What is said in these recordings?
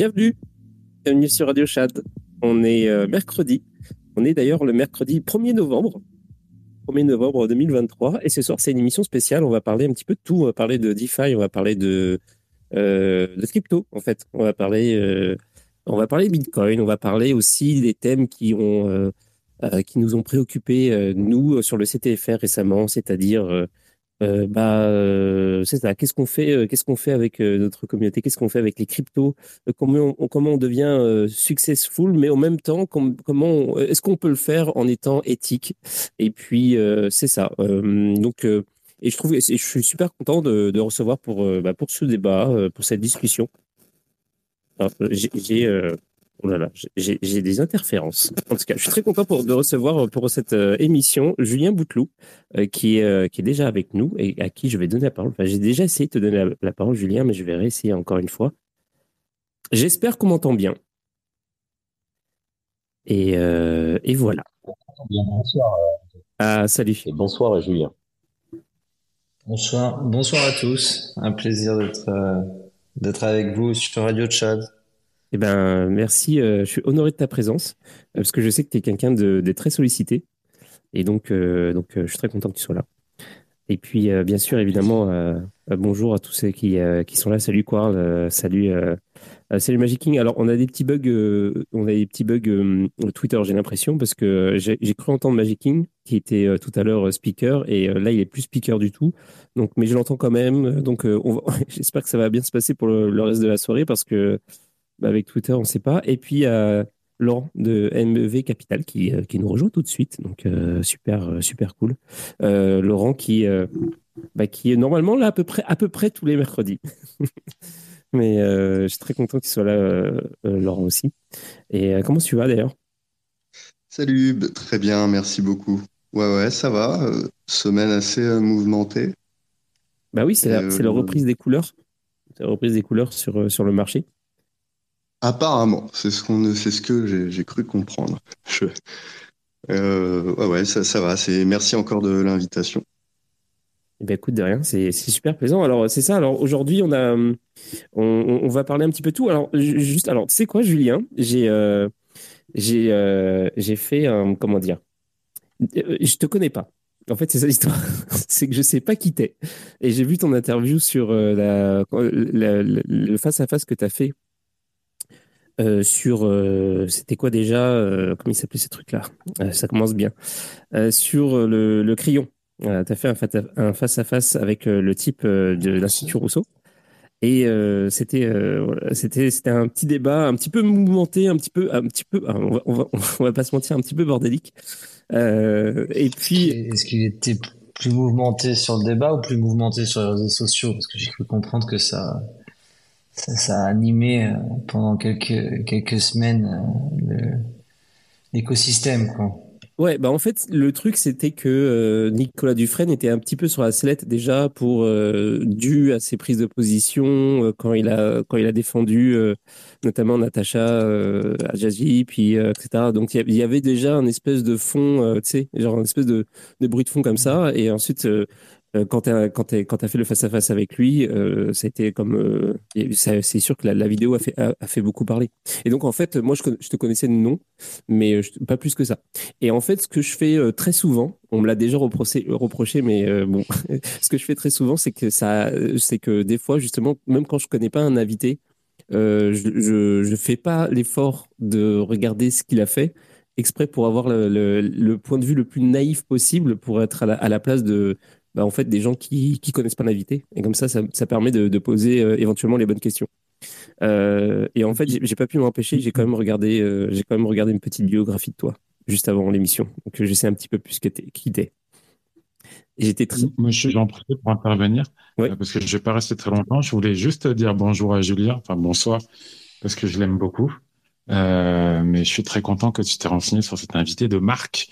Bienvenue, bienvenue sur Radio Chad. On est euh, mercredi. On est d'ailleurs le mercredi 1er novembre. 1er novembre 2023. Et ce soir, c'est une émission spéciale. On va parler un petit peu de tout. On va parler de DeFi, on va parler de, euh, de crypto, en fait. On va parler, euh, on va parler Bitcoin. On va parler aussi des thèmes qui ont, euh, qui nous ont préoccupés, nous, sur le CTFR récemment, c'est-à-dire euh, bah, euh, c'est ça. Qu'est-ce qu'on fait euh, Qu'est-ce qu'on fait avec euh, notre communauté? Qu'est-ce qu'on fait avec les cryptos? Euh, Comment on, comment on devient euh, successful Mais en même temps, com- comment est-ce qu'on peut le faire en étant éthique? Et puis c'est ça. Donc et je trouve, et je suis super content de, de recevoir pour bah, pour ce débat, pour cette discussion. J'ai oh là là, j'ai des interférences. En tout cas, je suis très content pour, de recevoir euh, pour cette euh, émission Julien Bouteloup euh, qui, est, euh, qui est déjà avec nous et à qui je vais donner la parole. Enfin, j'ai déjà essayé de te donner la, la parole, Julien, mais je vais réessayer encore une fois. J'espère qu'on m'entend bien. Et, euh, et voilà. Bien, bonsoir. Ah, salut. Et bonsoir, Julien. Bonsoir, bonsoir à tous. Un plaisir d'être euh, d'être avec vous sur Radio Tchad. Eh ben, merci. euh, je suis honoré de ta présence euh, parce que je sais que tu es quelqu'un de, de très sollicité. Et donc, euh, donc je suis très content que tu sois là. Et puis, bien sûr, évidemment, bonjour à tous ceux qui, qui sont là. Salut Quarl, salut, salut Magic King. Alors, on a des petits bugs, on a des petits bugs Twitter, j'ai l'impression, parce que j'ai cru entendre Magic King, qui était tout à l'heure speaker, et là, il est plus speaker du tout. Donc, mais je l'entends quand même. Donc, j'espère que ça va bien se passer pour le, le reste de la soirée, parce que avec Twitter, on ne sait pas. Et puis, euh, Laurent de MEV Capital qui, euh, qui nous rejoint tout de suite. Donc, euh, super, super cool. Euh, Laurent qui, euh, bah, qui est normalement là à peu près, à peu près tous les mercredis. Mais je suis très content qu'il soit là, Laurent aussi. Et comment tu vas d'ailleurs? Salut, bah, très bien, merci beaucoup. Ouais, ouais, ça va. semaine assez mouvementée. Bah oui, c'est la, reprise des couleurs. C'est la reprise des couleurs sur, sur le marché. Apparemment, c'est ce ce que j'ai, cru comprendre. Euh, ouais, ouais, ça, va. Merci encore de l'invitation. Eh ben, écoute, de rien, c'est super plaisant. Alors, c'est ça. Alors, aujourd'hui, on hum, on, va parler un petit peu tout. Alors, ju- juste, alors, tu sais quoi, Julien? J'ai, euh, euh, fait un, comment dire? Je te connais pas. En fait, c'est ça l'histoire. C'est que je sais pas qui t'es. Et j'ai vu ton interview sur le face-à-face que tu as fait euh, sur. euh, c'était quoi déjà? euh, comment il s'appelait ces trucs-là? Euh, ça commence bien. Sur le, le crayon. tu as fait un fata- un face-à-face avec le type de l'Institut Rousseau. Et c'était voilà, c'était c'était un petit débat un petit peu mouvementé, un petit peu un petit peu ah, on va, on va, on va pas se mentir un petit peu bordélique. Et puis Est-ce qu'il était plus mouvementé sur le débat ou plus mouvementé sur les réseaux sociaux? Parce que j'ai cru comprendre que ça, ça, ça a animé euh, pendant quelques, quelques semaines euh, l'écosystème. Ouais, bah en fait, le truc, c'était que euh, Nicolas Dufresne était un petit peu sur la sellette déjà pour dû à ses prises de position quand il a quand il a défendu notamment Natacha euh, Ajaji, puis etc. Donc il y avait déjà un espèce de fond, tu sais, genre un espèce de, de bruit de fond comme ça. Et ensuite, quand t'as quand t'es- quand t'as fait le face à face avec lui, euh, été comme euh, c'est sûr que la, vidéo a fait a, fait beaucoup parler. Et donc en fait, moi je, te connaissais de nom, mais euh, pas plus que ça. Et en fait, ce que je fais euh, très souvent, on me l'a déjà reproché, reproché, mais euh, bon, ce que je fais très souvent, c'est que ça, que des fois, justement, même quand je connais pas un invité, euh, je, je fais pas l'effort de regarder ce qu'il a fait exprès pour avoir le, le, le point de vue le plus naïf possible pour être à la place de, bah, en fait, des gens qui, qui connaissent pas l'invité. Et comme ça, ça, ça permet de, de poser euh, éventuellement les bonnes questions. Euh, et en fait, j'ai pas pu m'empêcher, j'ai quand même regardé, euh, j'ai quand même regardé une petite biographie de toi juste avant l'émission. Donc, je sais un petit peu plus qui t'es. J'étais très. Moi, je suis en profite pour intervenir, euh, parce que je vais pas rester très longtemps. Je voulais juste dire bonjour à Julien, enfin bonsoir, parce que je l'aime beaucoup. Euh, mais je suis très content que tu t'es renseigné sur cet invité de Marc,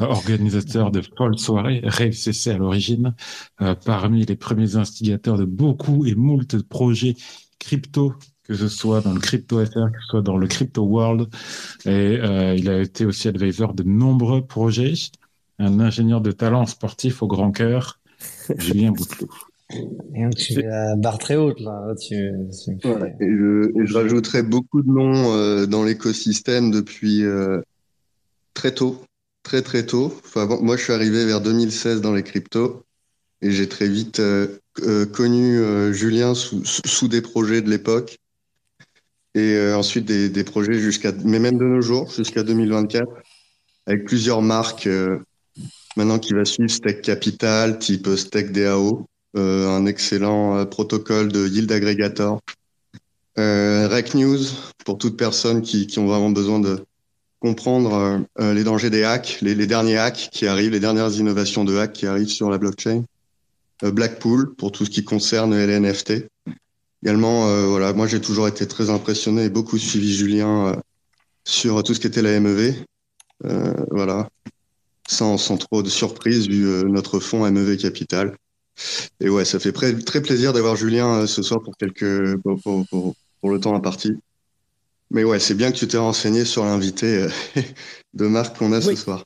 euh, organisateur de folle soirée, Rêve CC à l'origine, euh, parmi les premiers instigateurs de beaucoup et moult projets crypto, que ce soit dans le crypto FR, que ce soit dans le crypto world. Et euh, il a été aussi advisor de nombreux projets un ingénieur de talent sportif au grand cœur, Julien Bouteloup. Et donc, tu la barre très haute, là. Tu, tu me Ouais, fais- et je, et je rajouterai beaucoup de noms euh, dans l'écosystème depuis euh, très tôt, très très tôt. Enfin, bon, moi, je suis arrivé vers 2016 dans les cryptos. Et j'ai très vite euh, connu euh, Julien sous, des projets de l'époque. Et euh, ensuite des, des projets jusqu'à, mais même de nos jours, jusqu'à 2024, avec plusieurs marques euh, maintenant qui va suivre Stake Capital, type Stake DAO, un excellent euh, protocole de yield aggregator. Euh, Rec News pour toute personne qui, qui ont vraiment besoin de comprendre euh, euh, les dangers des hacks, les, derniers hacks qui arrivent, les dernières innovations de hacks qui arrivent sur la blockchain. Euh, Blackpool pour tout ce qui concerne les NFT. Également, euh, voilà, moi j'ai toujours été très impressionné et beaucoup suivi Julien euh, sur tout ce qui était la MEV. Euh, voilà, sans, trop de surprise vu euh, notre fonds MEV Capital. Et ouais, ça fait très, plaisir d'avoir Julien euh, ce soir pour quelques pour, pour, pour, pour le temps imparti. Mais ouais, c'est bien que tu t'es renseigné sur l'invité euh, de Marc qu'on a ce soir.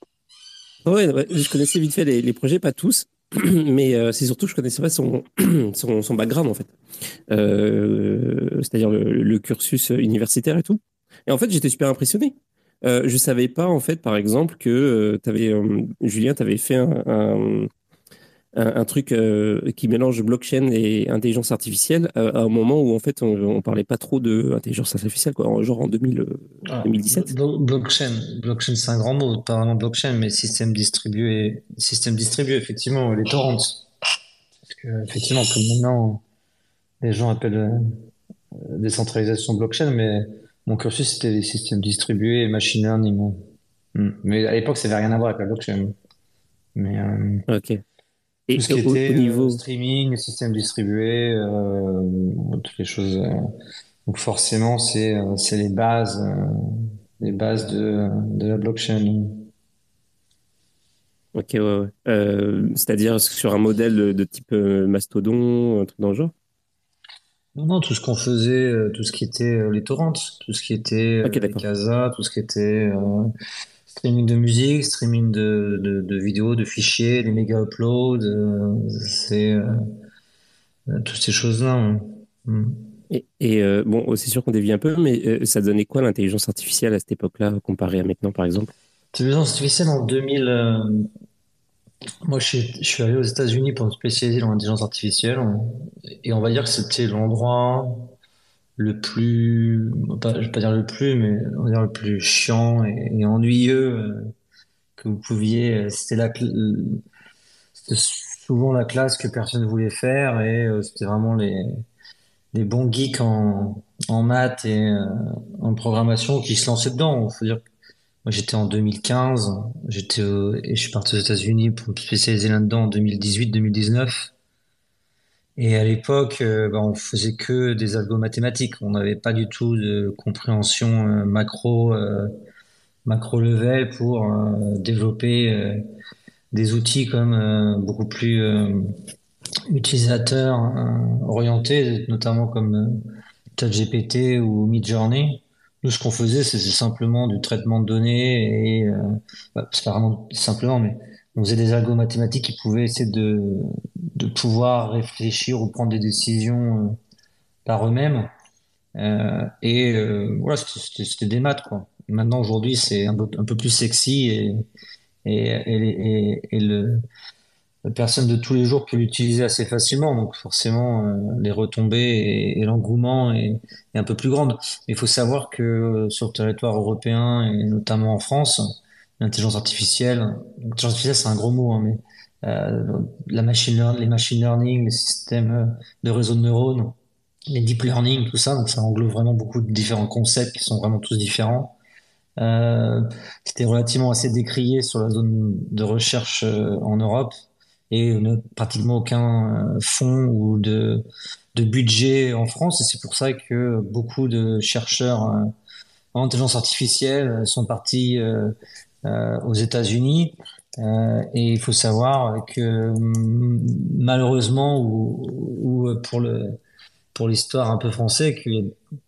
Ouais, ouais, je connaissais vite fait les, les projets, pas tous, mais euh, c'est surtout que je connaissais pas son, son, son background en fait, euh, c'est-à-dire le, le cursus universitaire et tout. Et en fait, j'étais super impressionné. Euh, je savais pas en fait, par exemple, que euh, euh, Julien, t'avais fait un, un, un, un truc euh, qui mélange blockchain et intelligence artificielle euh, à un moment où en fait on, on parlait pas trop de intelligence artificielle, quoi, en- genre en 2000, euh, Ah, 2017. blo- blockchain, blockchain, c'est un grand mot, pas vraiment blockchain, mais système distribué, système distribué, effectivement, les torrents. Parce que, effectivement, comme maintenant, les gens appellent décentralisation blockchain, mais mon cursus, c'était les systèmes distribués machine learning. Hmm. Mais à l'époque, ça n'avait rien à voir avec la blockchain. Mais euh, Ok. Et tout ce qui au, au était euh, niveau, streaming, système distribué, euh, toutes les choses. euh, donc forcément, c'est euh, c'est les bases, euh, les bases de, de la blockchain. Ok, ouais, ouais. Euh, c'est-à-dire sur un modèle de, de type euh, Mastodon, un truc dans le genre? Non, non, tout ce qu'on faisait, euh, tout ce qui était euh, les torrents, tout ce qui était euh, Ok, les d'accord. casas, tout ce qui était euh, streaming de musique, streaming de, de, de vidéos, de fichiers, les méga uploads, euh, c'est euh, euh, toutes ces choses-là. hein. Hmm. Et, et, euh, bon, c'est sûr qu'on dévie un peu, mais ça donnait quoi l'intelligence artificielle à cette époque-là, comparé à maintenant, par exemple? Intelligence artificielle en 2000. euh, moi, je suis, je suis allé aux États-Unis pour me spécialiser dans l'intelligence artificielle, et on va dire que c'était l'endroit le plus, pas, je vais pas dire le plus, mais on va dire le plus chiant et, ennuyeux euh, que vous pouviez. euh, C'était la, c'était souvent la classe que personne voulait faire, et euh, c'était vraiment les, les bons geeks en, en maths et en programmation qui se lançaient dedans. Faut dire moi, j'étais en 2015, j'étais et je suis parti aux États-Unis pour me spécialiser là-dedans en 2018-2019. Et à l'époque, bah, on faisait que des algos mathématiques. On n'avait pas du tout de compréhension euh, macro, euh, macro level pour développer des outils comme beaucoup plus utilisateurs orientés, notamment comme ChatGPT ou Midjourney. Nous, ce qu'on faisait, c'est simplement du traitement de données et euh, bah, c'est pas vraiment simplement, mais on faisait des algos mathématiques qui pouvaient essayer de, de pouvoir réfléchir ou prendre des décisions euh, par eux-mêmes. Euh, et euh, voilà, c'était des maths, quoi. Maintenant, aujourd'hui, c'est un peu, plus sexy et, et, et, le, la personne de tous les jours peut l'utiliser assez facilement. Donc forcément, les retombées et, l'engouement est, est un peu plus grande. Il faut savoir que sur le territoire européen et notamment en France, l'intelligence artificielle, l'intelligence artificielle c'est un gros mot, hein, mais euh, la machine les machine learning, les systèmes euh, de réseaux de neurones, les deep learning, tout ça, donc ça englobe vraiment beaucoup de différents concepts qui sont vraiment tous différents. Euh, c'était relativement assez décrié sur la zone de recherche en Europe et pratiquement aucun fonds ou de, de budget en France. Et c'est pour ça que beaucoup de chercheurs en intelligence artificielle sont partis aux États-Unis. Euh, et il faut savoir que mm, malheureusement, ou, ou pour le pour l'histoire un peu français, que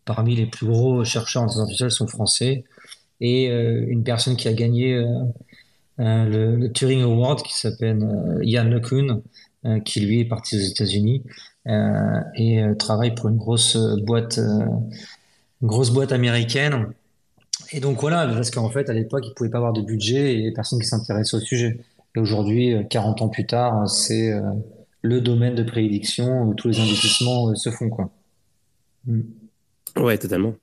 parmi les plus gros chercheurs en intelligence artificielle sont français et euh, une personne qui a gagné euh, euh, le, Turing Award qui s'appelle euh, Yann LeCun qui lui est parti aux États-Unis et travaille pour une grosse boîte, une grosse boîte américaine. Et donc voilà, parce qu'en fait, à l'époque, il pouvait pas avoir de budget et personne qui s'intéressait au sujet. Et aujourd'hui, 40 ans plus tard, c'est le domaine de prédiction où tous les investissements se font, quoi. Mm. Ouais, totalement.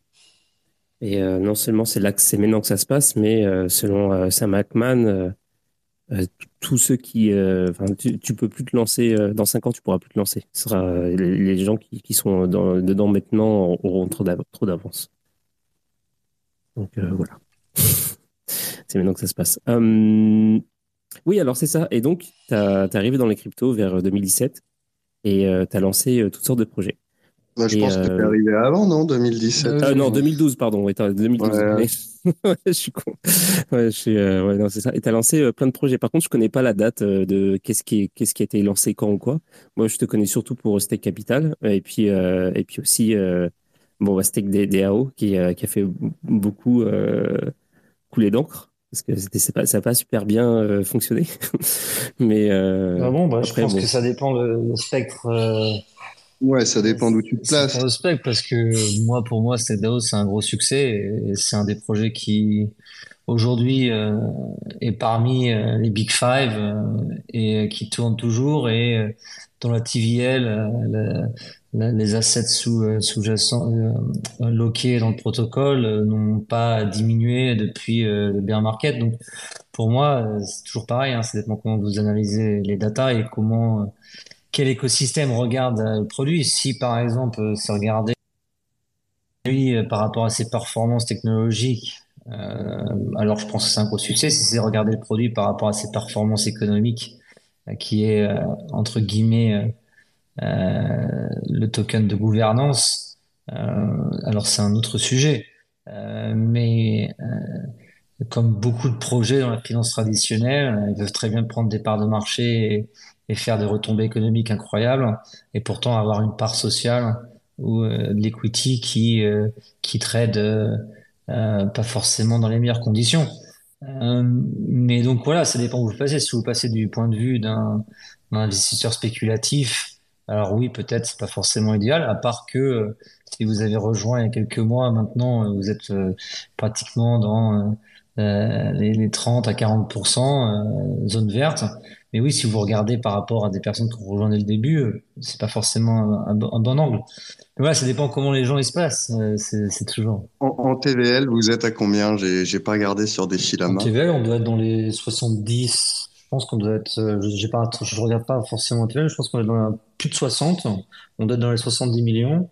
Et euh, non seulement c'est là que c'est maintenant que ça se passe, mais euh, selon euh, Sam Ackman, tous ceux qui, tu, tu, peux plus te lancer dans cinq ans, tu pourras plus te lancer. Ce sera les, gens qui, sont dans, dedans maintenant auront trop d'avance. Donc voilà, c'est maintenant que ça se passe. Hum, oui, alors c'est ça. Et donc, tu es arrivé dans les cryptos vers 2017 et tu as lancé toutes sortes de projets. Bah, je pense que t'es arrivé avant, non 2017 euh, Non, 2012, pardon. Ouais, 2012. je suis con. Ouais, suis, euh, non, c'est ça. Et t'as lancé euh, plein de projets. Par contre, je connais pas la date euh, de qu'est-ce qui, qu'est-ce qui a été lancé quand ou quoi. Moi, je te connais surtout pour Stake Capital et puis, et puis aussi, bon, bah, Stake DAO qui, qui a fait beaucoup couler d'encre parce que c'était ça n'a pas super bien fonctionné. Mais ah bon, bah, je pense que ça dépend le, le spectre Ouais, ça dépend d'où tu te places. respect parce que moi, pour moi, DAO, c'est un gros succès et c'est un des projets qui, aujourd'hui, euh, est parmi euh, les Big Five euh, et qui tourne toujours et euh, dans la TVL, les assets sous, sous-jacents, loqués dans le protocole n'ont pas diminué depuis le bear market. Donc, pour moi, c'est toujours pareil. Hein, ça dépend comment vous analysez les data et comment quel écosystème regarde euh, le produit. Si par exemple euh, c'est regarder lui euh, par rapport à ses performances technologiques, alors je pense que c'est un gros succès. Si c'est regarder le produit par rapport à ses performances économiques, qui est entre guillemets le token de gouvernance, alors c'est un autre sujet. mais comme beaucoup de projets dans la finance traditionnelle, ils peuvent très bien prendre des parts de marché et, faire des retombées économiques incroyables et pourtant avoir une part sociale ou euh, de l'equity qui euh, qui trade euh, pas forcément dans les meilleures conditions. mais donc voilà, ça dépend où vous passez. Si vous passez du point de vue d'un investisseur spéculatif, alors oui, peut-être c'est pas forcément idéal, à part que si vous avez rejoint il y a quelques mois, maintenant vous êtes pratiquement dans les, les, 30 à 40% zone verte. Mais oui, si vous regardez par rapport à des personnes qui ont rejoint dès le début, euh, c'est pas forcément un, bon angle. Mais voilà, ça dépend comment les gens ils se passent. Euh, c'est toujours. En, TVL, vous êtes à combien? J'ai pas regardé sur des fils En TVL, on doit être dans les 70. Pense qu'on doit être. Euh, j'ai pas, je regarde pas forcément en TVL. Je pense qu'on est dans plus de 60. On doit être dans les 70 millions.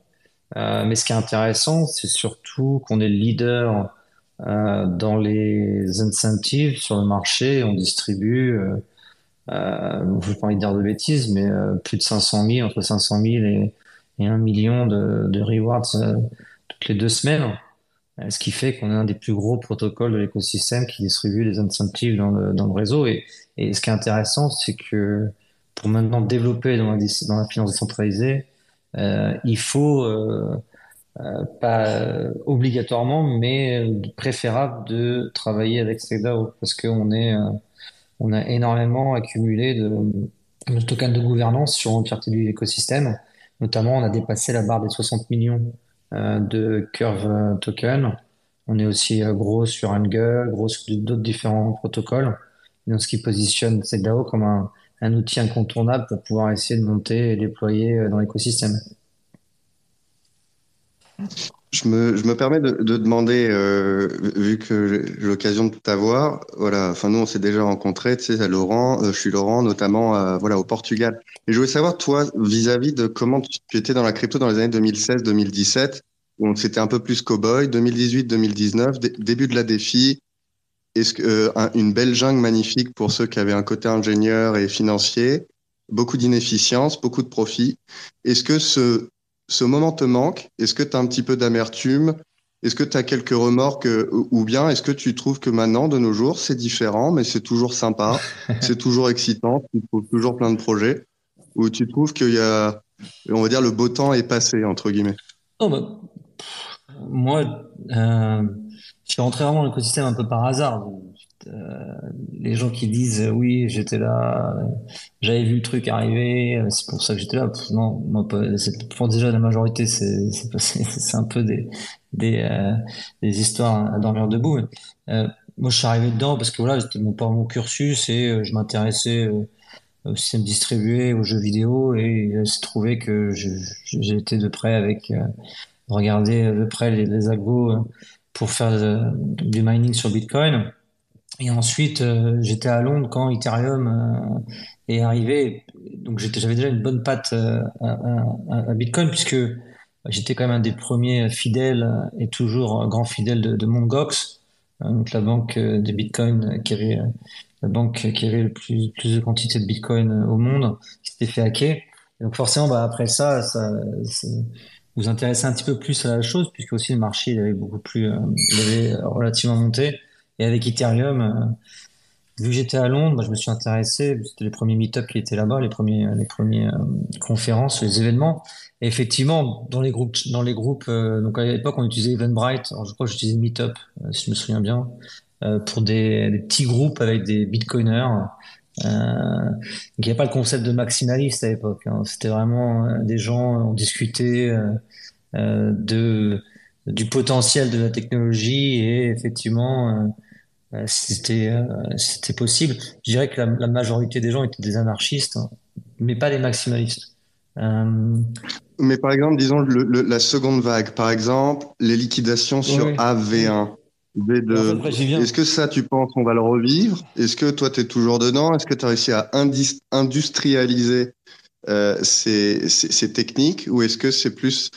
Euh, mais ce qui est intéressant, c'est surtout qu'on est le leader euh, dans les incentives sur le marché. On distribue je n'ai pas envie dire de bêtises, mais plus de 500 000, entre 500 000 et, et 1 million de, rewards toutes les deux semaines. Ce qui fait qu'on est un des plus gros protocoles de l'écosystème qui distribue les incentives dans le, réseau. Et ce qui est intéressant, c'est que pour maintenant développer dans la, finance décentralisée, euh, il faut euh, pas obligatoirement, mais préférable de travailler avec StakeDAO parce qu'on est on a énormément accumulé de, tokens de gouvernance sur l'entièreté de l'écosystème. Notamment, on a dépassé la barre des 60 millions euh, de Curve tokens. On est aussi euh, gros sur Angle, gros sur d'autres différents protocoles. Donc, ce qui positionne CDAO comme un, outil incontournable pour pouvoir essayer de monter et déployer euh, dans l'écosystème. Je me, permets de, de demander, euh, vu que j'ai l'occasion de t'avoir, voilà, enfin nous on s'est déjà rencontrés, tu Laurent, euh, je suis Laurent, notamment voilà au Portugal. Et je voulais savoir toi, vis-à-vis de comment tu, étais dans la crypto dans les années 2016-2017, où c'était un peu plus cowboy, 2018-2019, début de la défi, est-ce que euh, une belle jungle magnifique pour ceux qui avaient un côté ingénieur et financier, beaucoup d'inefficience, beaucoup de profit. Est-ce que ce ce moment te manque? Est-ce que tu as un petit peu d'amertume? Est-ce que tu as quelques remords ou bien est-ce que tu trouves que maintenant, de nos jours, c'est différent, mais c'est toujours sympa, c'est toujours excitant, tu trouves toujours plein de projets Ou tu trouves qu'il y a, on va dire, le beau temps est passé, entre guillemets? Oh bah, Moi, euh, je suis rentré vraiment dans l'écosystème un peu par hasard. les gens qui disent oui, j'étais là, j'avais vu le truc arriver, c'est pour ça que j'étais là. non, moi, pour déjà la majorité, c'est un peu des des, histoires à dormir debout. moi, je suis arrivé dedans parce que voilà, c'était mon, mon cursus et je m'intéressais au système distribué, aux jeux vidéo, et il s'est trouvé que j'ai été de près avec, euh, regarder de près les, les euh, pour faire du mining sur Bitcoin. Et ensuite, euh, j'étais à Londres quand Ethereum est arrivé. Donc j'avais déjà une bonne patte à, Bitcoin puisque j'étais quand même un des premiers fidèles et toujours grand fidèle de, de Mongox, donc la banque des Bitcoin qui avait la banque qui avait le plus, plus de quantité de Bitcoin au monde, qui s'était fait hacker. Donc forcément, bah, après ça, ça, vous intéressez un petit peu plus à la chose, puisque aussi le marché il avait beaucoup plus, euh, il avait relativement monté. Et avec Ethereum, euh, vu que j'étais à Londres, bah, je me suis intéressé. C'était les premiers meet-up qui étaient là-bas, les premiers, les premières euh, conférences, les événements. Et effectivement, dans les groupes, dans les groupes, donc à l'époque on utilisait Eventbrite. Alors je crois que j'utilisais Meetup, si je me souviens bien. Pour des, petits groupes avec des bitcoiners. Euh, il n'y a pas le concept de maximaliste à l'époque. Hein. C'était vraiment euh, des gens, on discutait euh, de, du potentiel de la technologie et effectivement, euh, c'était c'était possible. Je dirais que la, la, majorité des gens étaient des anarchistes, hein, mais pas des maximalistes. Mais par exemple, disons le, la seconde vague, par exemple, les liquidations sur AV1. Est-ce que ça, tu penses, on va le revivre? Est-ce que toi, tu es toujours dedans? Est-ce que tu as réussi à industrialiser euh, ces, ces, techniques? Ou est-ce que c'est plus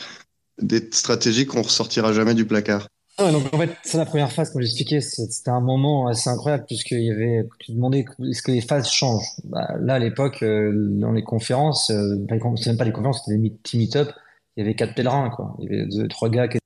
des stratégies qu'on ressortira jamais du placard? Ah donc en fait, c'est la première phase, comme j'expliquais, c'était un moment assez incroyable puisqu'il y avait, tu demandais est-ce que les phases changent? Bah, là, à l'époque, euh, dans les conférences, euh, c'est même pas des conférences, c'était des petits meet-up, il y avait quatre pèlerins, quoi. Il y avait deux, trois gars qui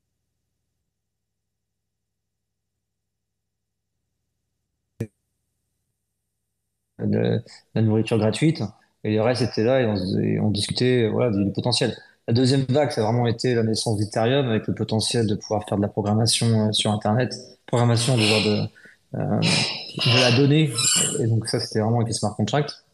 de, la nourriture gratuite. Et le reste était là et on, discutait voilà, du, potentiel. La deuxième vague, ça a vraiment été la naissance d'Ethereum avec le potentiel de pouvoir faire de la programmation euh, sur Internet, programmation euh, de la donnée. Et donc ça, c'était vraiment avec les smart contracts.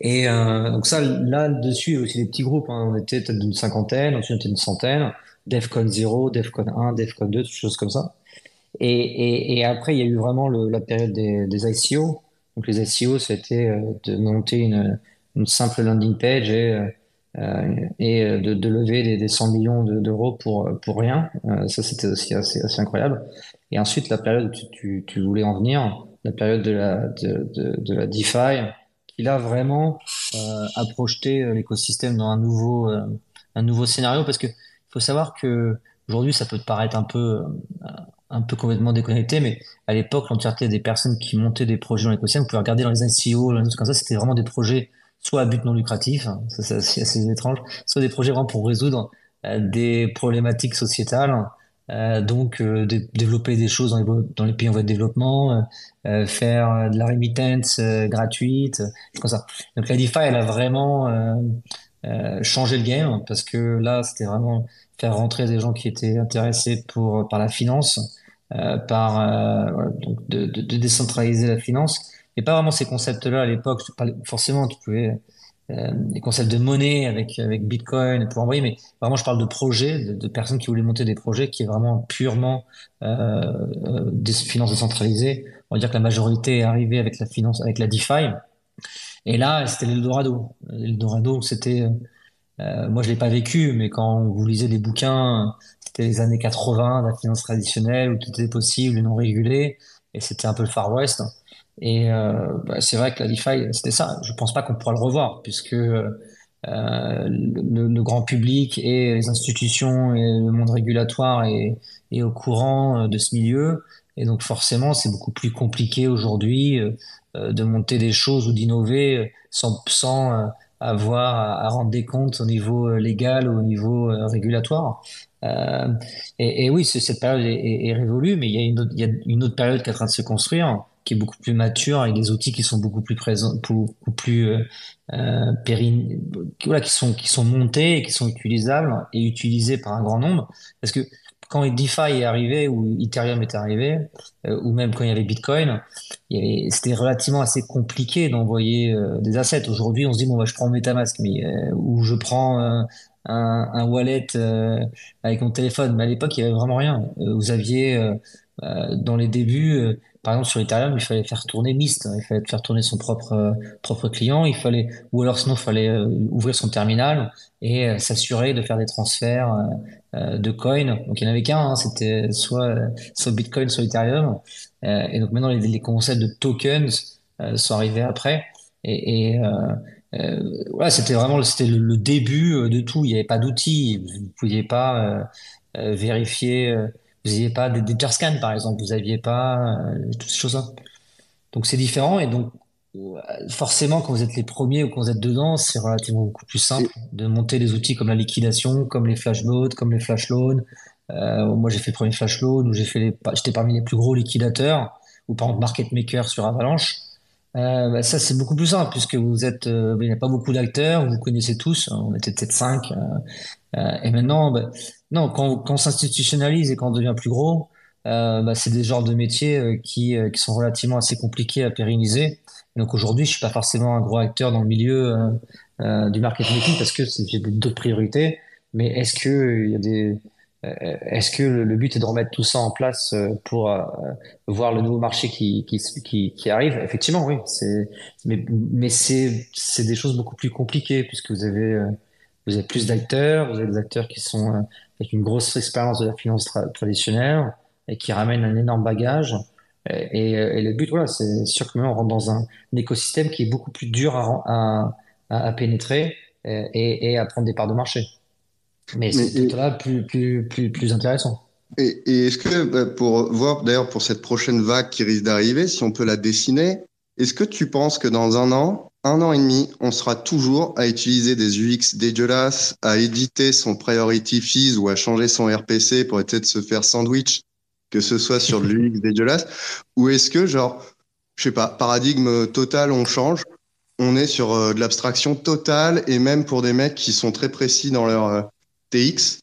Et euh, donc ça, là-dessus, il y a aussi des petits groupes. Hein. On était peut-être d'une cinquantaine, ensuite on était une centaine. DEFCON 0, DEFCON 1, DEFCON 2, toutes choses comme ça. Et, après, il y a eu vraiment la période des ICO, donc les SEO, c'était euh, de monter une, simple landing page et, euh, euh, de, lever des, des 100 millions d'euros pour, pour rien. ça, c'était aussi assez, incroyable. Et ensuite, la période où tu, tu, voulais en venir, la période de la, de, la DeFi, qui là vraiment euh, a projeté l'écosystème dans un nouveau, un nouveau scénario parce que faut savoir que aujourd'hui ça peut te paraître un peu un peu complètement déconnecté, mais à l'époque, l'entièreté des personnes qui montaient des projets dans l'écosystème, vous pouvez regarder dans les ICO, les comme ça, c'était vraiment des projets soit à but non lucratif, hein, c'est assez, étrange, soit des projets vraiment pour résoudre euh, des problématiques sociétales, euh, donc euh, développer des choses dans les, dans pays en voie de développement, faire de la remittance gratuite, comme ça. Donc la DeFi, elle a vraiment changé le game parce que là, c'était vraiment faire rentrer des gens qui étaient intéressés pour par la finance par euh, donc de, décentraliser la finance. Et pas vraiment ces concepts-là à l'époque. Forcément, tu pouvais euh, des concepts de monnaie avec avec Bitcoin pour envoyer, mais vraiment je parle de projets, de, personnes qui voulaient monter des projets qui est vraiment purement euh, des finances décentralisées. On va dire que la majorité est arrivée avec la finance, avec la DeFi. Et là, c'était l'Eldorado. L'Eldorado, c'était euh, moi, je l'ai pas vécu, mais quand vous lisez des bouquins, c'était les années 80, la finance traditionnelle, où tout était possible et non régulé, et c'était un peu le Far West. Et euh, bah, c'est vrai que la DeFi, c'était ça. Je pense pas qu'on pourra le revoir, puisque euh, le, grand public et les institutions et le monde régulatoire est, est au courant de ce milieu. Et donc forcément, c'est beaucoup plus compliqué aujourd'hui de monter des choses ou d'innover sans, sans avoir à, rendre des comptes au niveau euh, légal ou au niveau euh, régulatoire. Euh, et, oui, cette période est, révolue, mais il y, a une autre, période qui est en train de se construire, qui est beaucoup plus mature, avec des outils qui sont beaucoup plus présents, beaucoup plus euh, euh qui sont montés qui sont utilisables et utilisés par un grand nombre. Parce que quand DeFi est arrivé ou Ethereum est arrivé, euh, ou même quand il y avait Bitcoin, c'était relativement assez compliqué d'envoyer des assets. Aujourd'hui, on se dit bon, bah, je prends MetaMask, ou je prends un, wallet avec mon téléphone. Mais à l'époque, il y avait vraiment rien. vous aviez dans les débuts par exemple sur Ethereum, il fallait faire tourner Mist, il fallait faire tourner son propre euh, propre client, il fallait ou alors sinon il fallait euh, ouvrir son terminal et euh, s'assurer de faire des transferts de coins. Donc il n'y en avait qu'un, hein, c'était soit soit Bitcoin, soit Ethereum. et donc maintenant les, concepts de tokens sont arrivés après et voilà, c'était vraiment c'était le, début de tout. Il n'y avait pas d'outils, vous ne pouviez pas vérifier vous n'aviez pas des, des scans, par exemple. Vous n'aviez pas euh, toutes ces choses-là. Donc c'est différent et donc euh, forcément quand vous êtes les premiers ou quand vous êtes dedans, c'est relativement beaucoup plus simple de monter des outils comme la liquidation, comme les flash loads, comme les flash loans. Euh, moi j'ai fait le premier flash loan où j'ai fait les, j'étais parmi les plus gros liquidateurs ou par exemple market maker sur Avalanche. Euh, bah, ça c'est beaucoup plus simple puisque vous êtes, euh, il n'y a pas beaucoup d'acteurs, vous connaissez tous, on était peut-être cinq. et maintenant, bah, non, quand, quand on s'institutionnalise et quand on devient plus gros, euh, bah, c'est des genres de métiers euh, qui, euh, qui sont relativement assez compliqués à pérenniser. Donc aujourd'hui, je suis pas forcément un gros acteur dans le milieu euh, euh du marketing parce que j'ai d'autres priorités. Mais est-ce que il y a des est-ce que le but est de remettre tout ça en place pour voir le nouveau marché qui, arrive? Effectivement, oui. Mais, c'est, des choses beaucoup plus compliquées puisque vous avez, plus d'acteurs, vous avez des acteurs qui sont avec une grosse expérience de la finance traditionnelle et qui ramène un énorme bagage. Et, le but, voilà, c'est sûr que maintenant on rentre dans un, écosystème qui est beaucoup plus dur à, pénétrer et, à prendre des parts de marché. Mais, c'est là plus, plus, plus, plus intéressant. Et, et est-ce que, bah, pour voir d'ailleurs pour cette prochaine vague qui risque d'arriver, si on peut la dessiner, est-ce que tu penses que dans un an, un an et demi, on sera toujours à utiliser des UX dégueulasses, à éditer son priority fees ou à changer son RPC pour essayer de se faire sandwich, que ce soit sur de l'UX dégueulasse, ou est-ce que genre, je sais pas, paradigme total, on change, on est sur euh, de l'abstraction totale et même pour des mecs qui sont très précis dans leur euh, TX,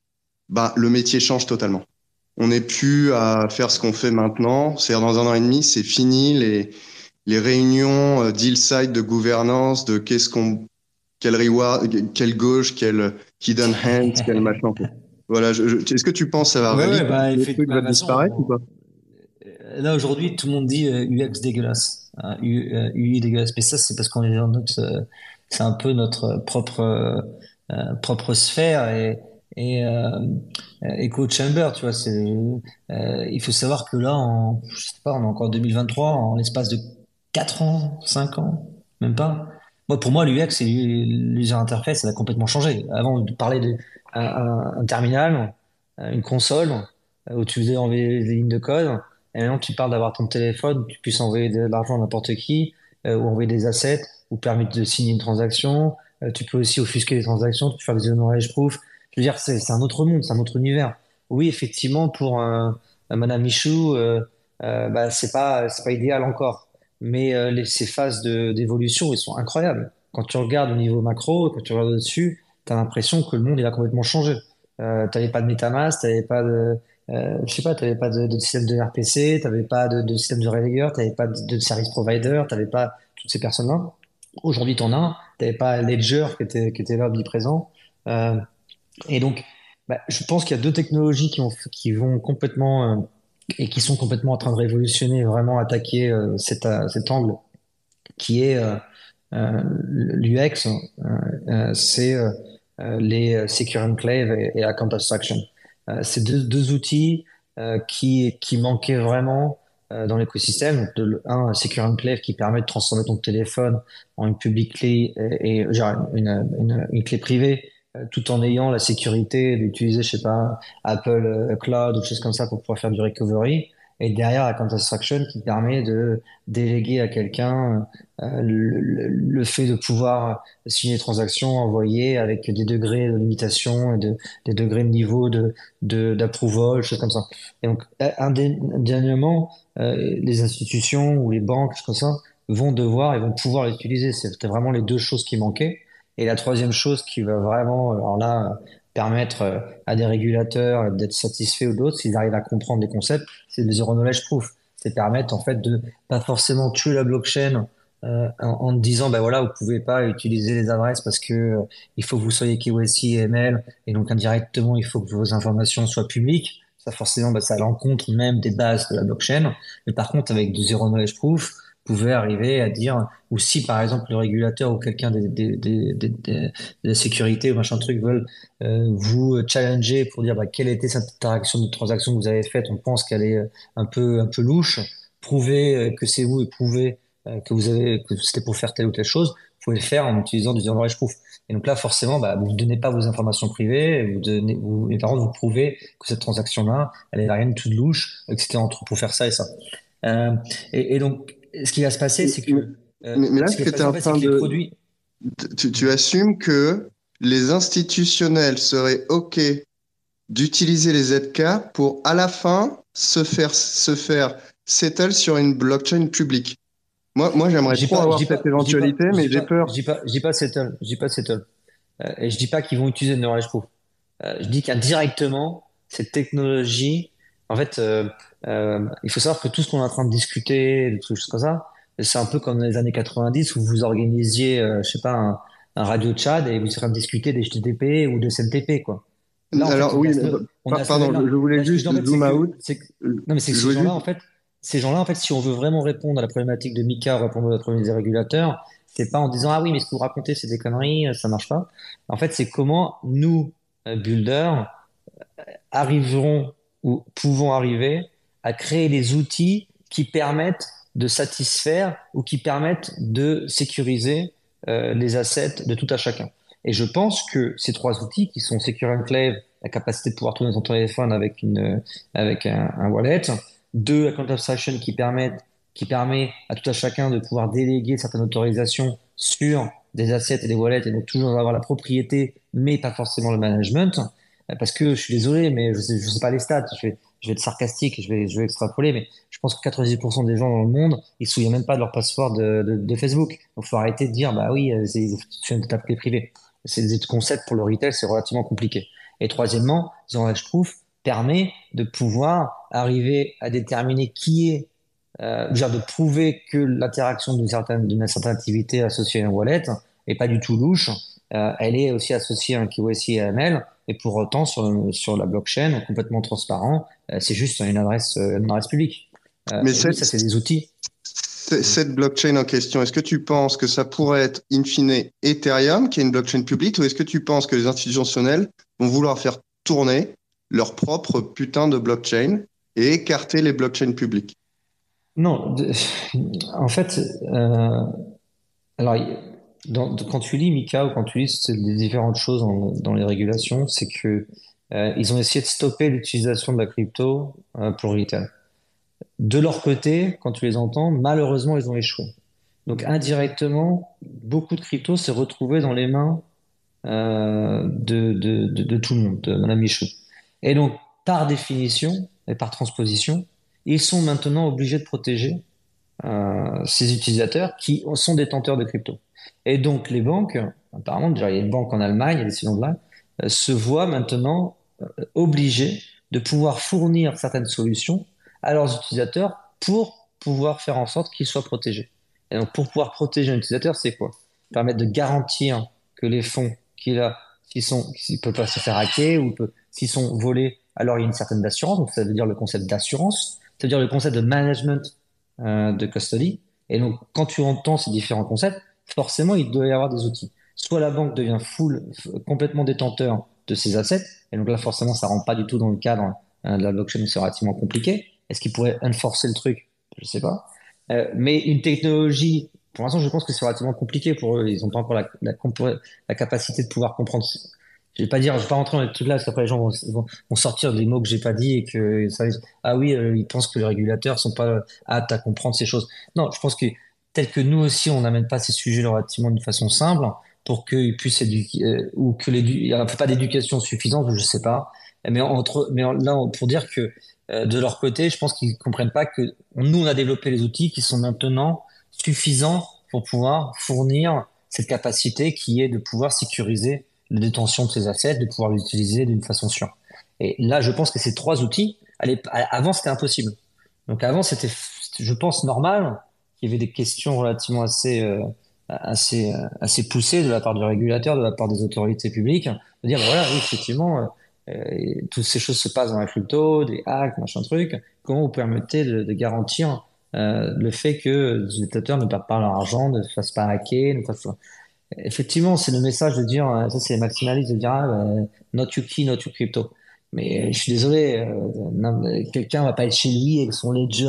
bah le métier change totalement. On n'est plus à faire ce qu'on fait maintenant, c'est-à-dire dans un an et demi, c'est fini les les réunions euh, deal side de gouvernance, de qu'est-ce qu'on, quel reward, quelle gauche, quel hidden hand, quel machin. Voilà. Est-ce que tu penses ça va, ouais, bah, le truc va disparaître ou pas? euh, Là aujourd'hui, tout le monde dit UX euh, dégueulasse, hein, UI dégueulasse. Mais ça, c'est parce qu'on est dans notre, c'est un peu notre propre propre sphère et et euh, Echo Chamber, tu vois, c'est, il faut savoir que là, en, on est encore 2023, en l'espace de 4 ans, 5 ans, même pas. Moi, pour moi, l'UX et l'user interface, ça a complètement changé. Avant de parler d'un un, terminal, une console, où tu faisais envoyer des lignes de code, et maintenant tu parles d'avoir ton téléphone, tu puisses envoyer de l'argent à n'importe qui, euh, ou envoyer des assets, ou permettre de signer une transaction. Euh, tu peux aussi offusquer les transactions, tu peux faire des knowledge proof. Dire, c'est un autre monde, c'est un autre univers. Oui, effectivement, pour un, Madame Michou, euh, euh, bah, c'est pas, idéal encore mais euh, ces phases d'évolution, ils sont incroyables. Quand tu regardes au niveau macro, quand tu regardes dessus, tu as l'impression que le monde il a complètement changé. Euh, tu n'avais pas de MetaMask, tu n'avais pas de, euh, je sais pas, pas de, système de RPC, tu n'avais pas de, système de relayeur, tu n'avais pas de, service provider, tu n'avais pas toutes ces personnes-là. Aujourd'hui, tu en as. Tu n'avais pas Ledger qui était, qui était là, présent. Et donc, bah, je pense qu'il y a deux technologies qui, ont, qui vont complètement euh, et qui sont complètement en train de révolutionner, vraiment attaquer euh, cet, euh, cet, angle qui est l'UX, c'est les Secure Enclave et, et Account Abstraction. c'est deux, outils qui, manquaient vraiment dans l'écosystème. Un, Secure Enclave qui permet de transformer ton téléphone en une public clé et, une, clé privée tout en ayant la sécurité d'utiliser, je sais pas, Apple euh, Cloud ou choses comme ça pour pouvoir faire du recovery. Et derrière, la Abstraction qui permet de déléguer à quelqu'un euh, le, fait de pouvoir signer des transactions, envoyer avec des degrés de limitation et de, des degrés de niveau de d'approval, choses comme ça. Et donc, indéniablement, les institutions ou les banques, comme ça, vont devoir et vont pouvoir l'utiliser. C'était vraiment les deux choses qui manquaient. Et la troisième chose qui va vraiment, alors là, permettre euh, à des régulateurs d'être satisfaits ou d'autres, s'ils arrivent à comprendre les concepts, c'est le zero knowledge proof. C'est permettre en fait de pas forcément tuer la blockchain euh, en, disant ben voilà vous pouvez pas utiliser les adresses parce que euh, il faut que vous soyez KYC et ML et donc indirectement il faut que vos informations soient publiques ça forcément ben, ça l'encontre même des bases de la blockchain mais par contre avec du zero knowledge proof pouvez arriver à dire ou si par exemple le régulateur ou quelqu'un des, de la sécurité ou machin truc veulent euh, vous challenger pour dire bah, quelle était cette interaction de transaction que vous avez faite on pense qu'elle est un peu un peu louche prouvez que c'est vous et prouvez euh, que vous avez, que c'était pour faire telle ou telle chose, vous pouvez le faire en utilisant du knowledge proof. Et donc là, forcément, bah, vous ne donnez pas vos informations privées, vous donnez, vous, et par contre, vous prouvez que cette transaction-là, elle n'a rien de tout de louche, que c'était entre pour faire ça et ça. Euh, et, donc, ce qui va se passer, c'est que. Euh, mais, là, ce que tu es en train de. Produits... Tu, tu assumes que les institutionnels seraient OK d'utiliser les ZK pour, à la fin, se faire, se faire settle sur une blockchain publique. Moi, moi j'aimerais trop pas, avoir cette pas, éventualité, pas, mais j'ai peur. Je dis pas, je dis pas settle, je dis pas settle. Euh, et je dis pas qu'ils vont utiliser le knowledge proof. Euh, je dis qu'indirectement, cette technologie, en fait, euh, euh, il faut savoir que tout ce qu'on est en train de discuter, des trucs comme ça, c'est un peu comme dans les années 90 où vous organisiez, euh, je sais pas, un, un radio chat et vous êtes en train de discuter des HTTP ou de SMTP, quoi. Là, Alors fait, oui, a, pardon, je voulais juste zoom out. non, mais c'est que ces gens-là, en fait, ces gens-là, en fait, si on veut vraiment répondre à la problématique de Mika, répondre à la problématique des régulateurs, c'est pas en disant ah oui, mais ce que vous racontez, c'est des conneries, ça marche pas. En fait, c'est comment nous, builders, arriverons ou pouvons arriver à créer des outils qui permettent de satisfaire ou qui permettent de sécuriser euh, les assets de tout à chacun. Et je pense que ces trois outils qui sont Secure Enclave, la capacité de pouvoir tourner son téléphone avec une avec un, wallet, deux, account abstraction qui permettent qui permet à tout à chacun de pouvoir déléguer certaines autorisations sur des assets et des wallets et donc toujours avoir la propriété mais pas forcément le management parce que je suis désolé mais je sais, je sais pas les stats. Je vais, être sarcastique je vais, extrapoler mais je pense que 90% des gens dans le monde ils se souviennent même pas de leur password de, Facebook. Donc faut arrêter de dire bah oui c'est une étape privée. C'est des concepts pour le retail c'est relativement compliqué. Et troisièmement je trouve permet de pouvoir arriver à déterminer qui est, euh, genre de prouver que l'interaction d'une certaine, d'une certaine activité associée à un wallet est pas du tout louche, euh, elle est aussi associée à un KYC AML, et pour autant sur, sur la blockchain, complètement transparent, euh, c'est juste une adresse, une adresse publique. Euh, Mais ça, c'est des outils. Cette blockchain en question, est-ce que tu penses que ça pourrait être in fine Ethereum, qui est une blockchain publique, ou est-ce que tu penses que les institutionnels vont vouloir faire tourner leur propre putain de blockchain et écarter les blockchains publiques? Non, en fait, euh, alors quand tu lis Mika ou quand tu lis les différentes choses dans, les régulations, c'est que euh, ils ont essayé de stopper l'utilisation de la crypto euh, pour retail. De leur côté, quand tu les entends, malheureusement, ils ont échoué. Donc indirectement, beaucoup de crypto s'est retrouvé dans les mains euh, de, tout le monde, de Madame Michaud. Et donc, par définition et par transposition, ils sont maintenant obligés de protéger ces utilisateurs qui sont détenteurs de crypto. Et donc, les banques, apparemment, déjà, il y a une banque en Allemagne, il y a des de là, euh, se voient maintenant euh, obligées de pouvoir fournir certaines solutions à leurs utilisateurs pour pouvoir faire en sorte qu'ils soient protégés. Et donc, pour pouvoir protéger un utilisateur, c'est quoi? Permettre de garantir que les fonds qu'il a, s'ils sont, peuvent pas se faire hacker ou s'ils sont volés, alors il y a une certaine assurance. Donc ça veut dire le concept d'assurance, ça veut dire le concept de management euh, de custody. Et donc quand tu entends ces différents concepts, forcément il doit y avoir des outils. Soit la banque devient full, complètement détenteur de ses assets, et donc là forcément ça rentre pas du tout dans le cadre euh, de la blockchain, c'est relativement compliqué. Est-ce qu'il pourrait enforcer le truc? Je sais pas. Euh, mais une technologie, pour l'instant je pense que c'est relativement compliqué pour eux. Ils n'ont pas encore la, capacité de pouvoir comprendre je vais pas dire, je vais pas rentrer dans les trucs là, parce qu'après les gens vont, sortir des mots que j'ai pas dit et que ça, ah oui, euh, ils pensent que les régulateurs sont pas aptes à comprendre ces choses. Non, je pense que tel que nous aussi, on n'amène pas ces sujets relativement d'une façon simple pour qu'ils puissent éduquer, euh, ou que il n'y a pas d'éducation suffisante, je sais pas. Mais entre, mais là, pour dire que euh, de leur côté, je pense qu'ils comprennent pas que nous, on a développé les outils qui sont maintenant suffisants pour pouvoir fournir cette capacité qui est de pouvoir sécuriser de détention de ces assets, de pouvoir l'utiliser d'une façon sûre. Et là, je pense que ces trois outils, avant, c'était impossible. Donc avant, c'était, je pense, normal qu'il y avait des questions relativement assez, euh, assez, euh, assez poussées de la part du régulateur, de la part des autorités publiques, de dire, voilà, oui, effectivement, euh, toutes ces choses se passent dans la crypto, des hacks, machin truc. Comment vous permettez de, garantir le fait que les utilisateurs ne perdent pas leur argent, ne se fassent pas hacker, ne fassent Effectivement, c'est le message de dire, ça c'est les maximalistes, de dire, ah, bah, not your key, not your crypto. Mais je suis désolé, euh, quelqu'un va pas être chez lui avec son ledger,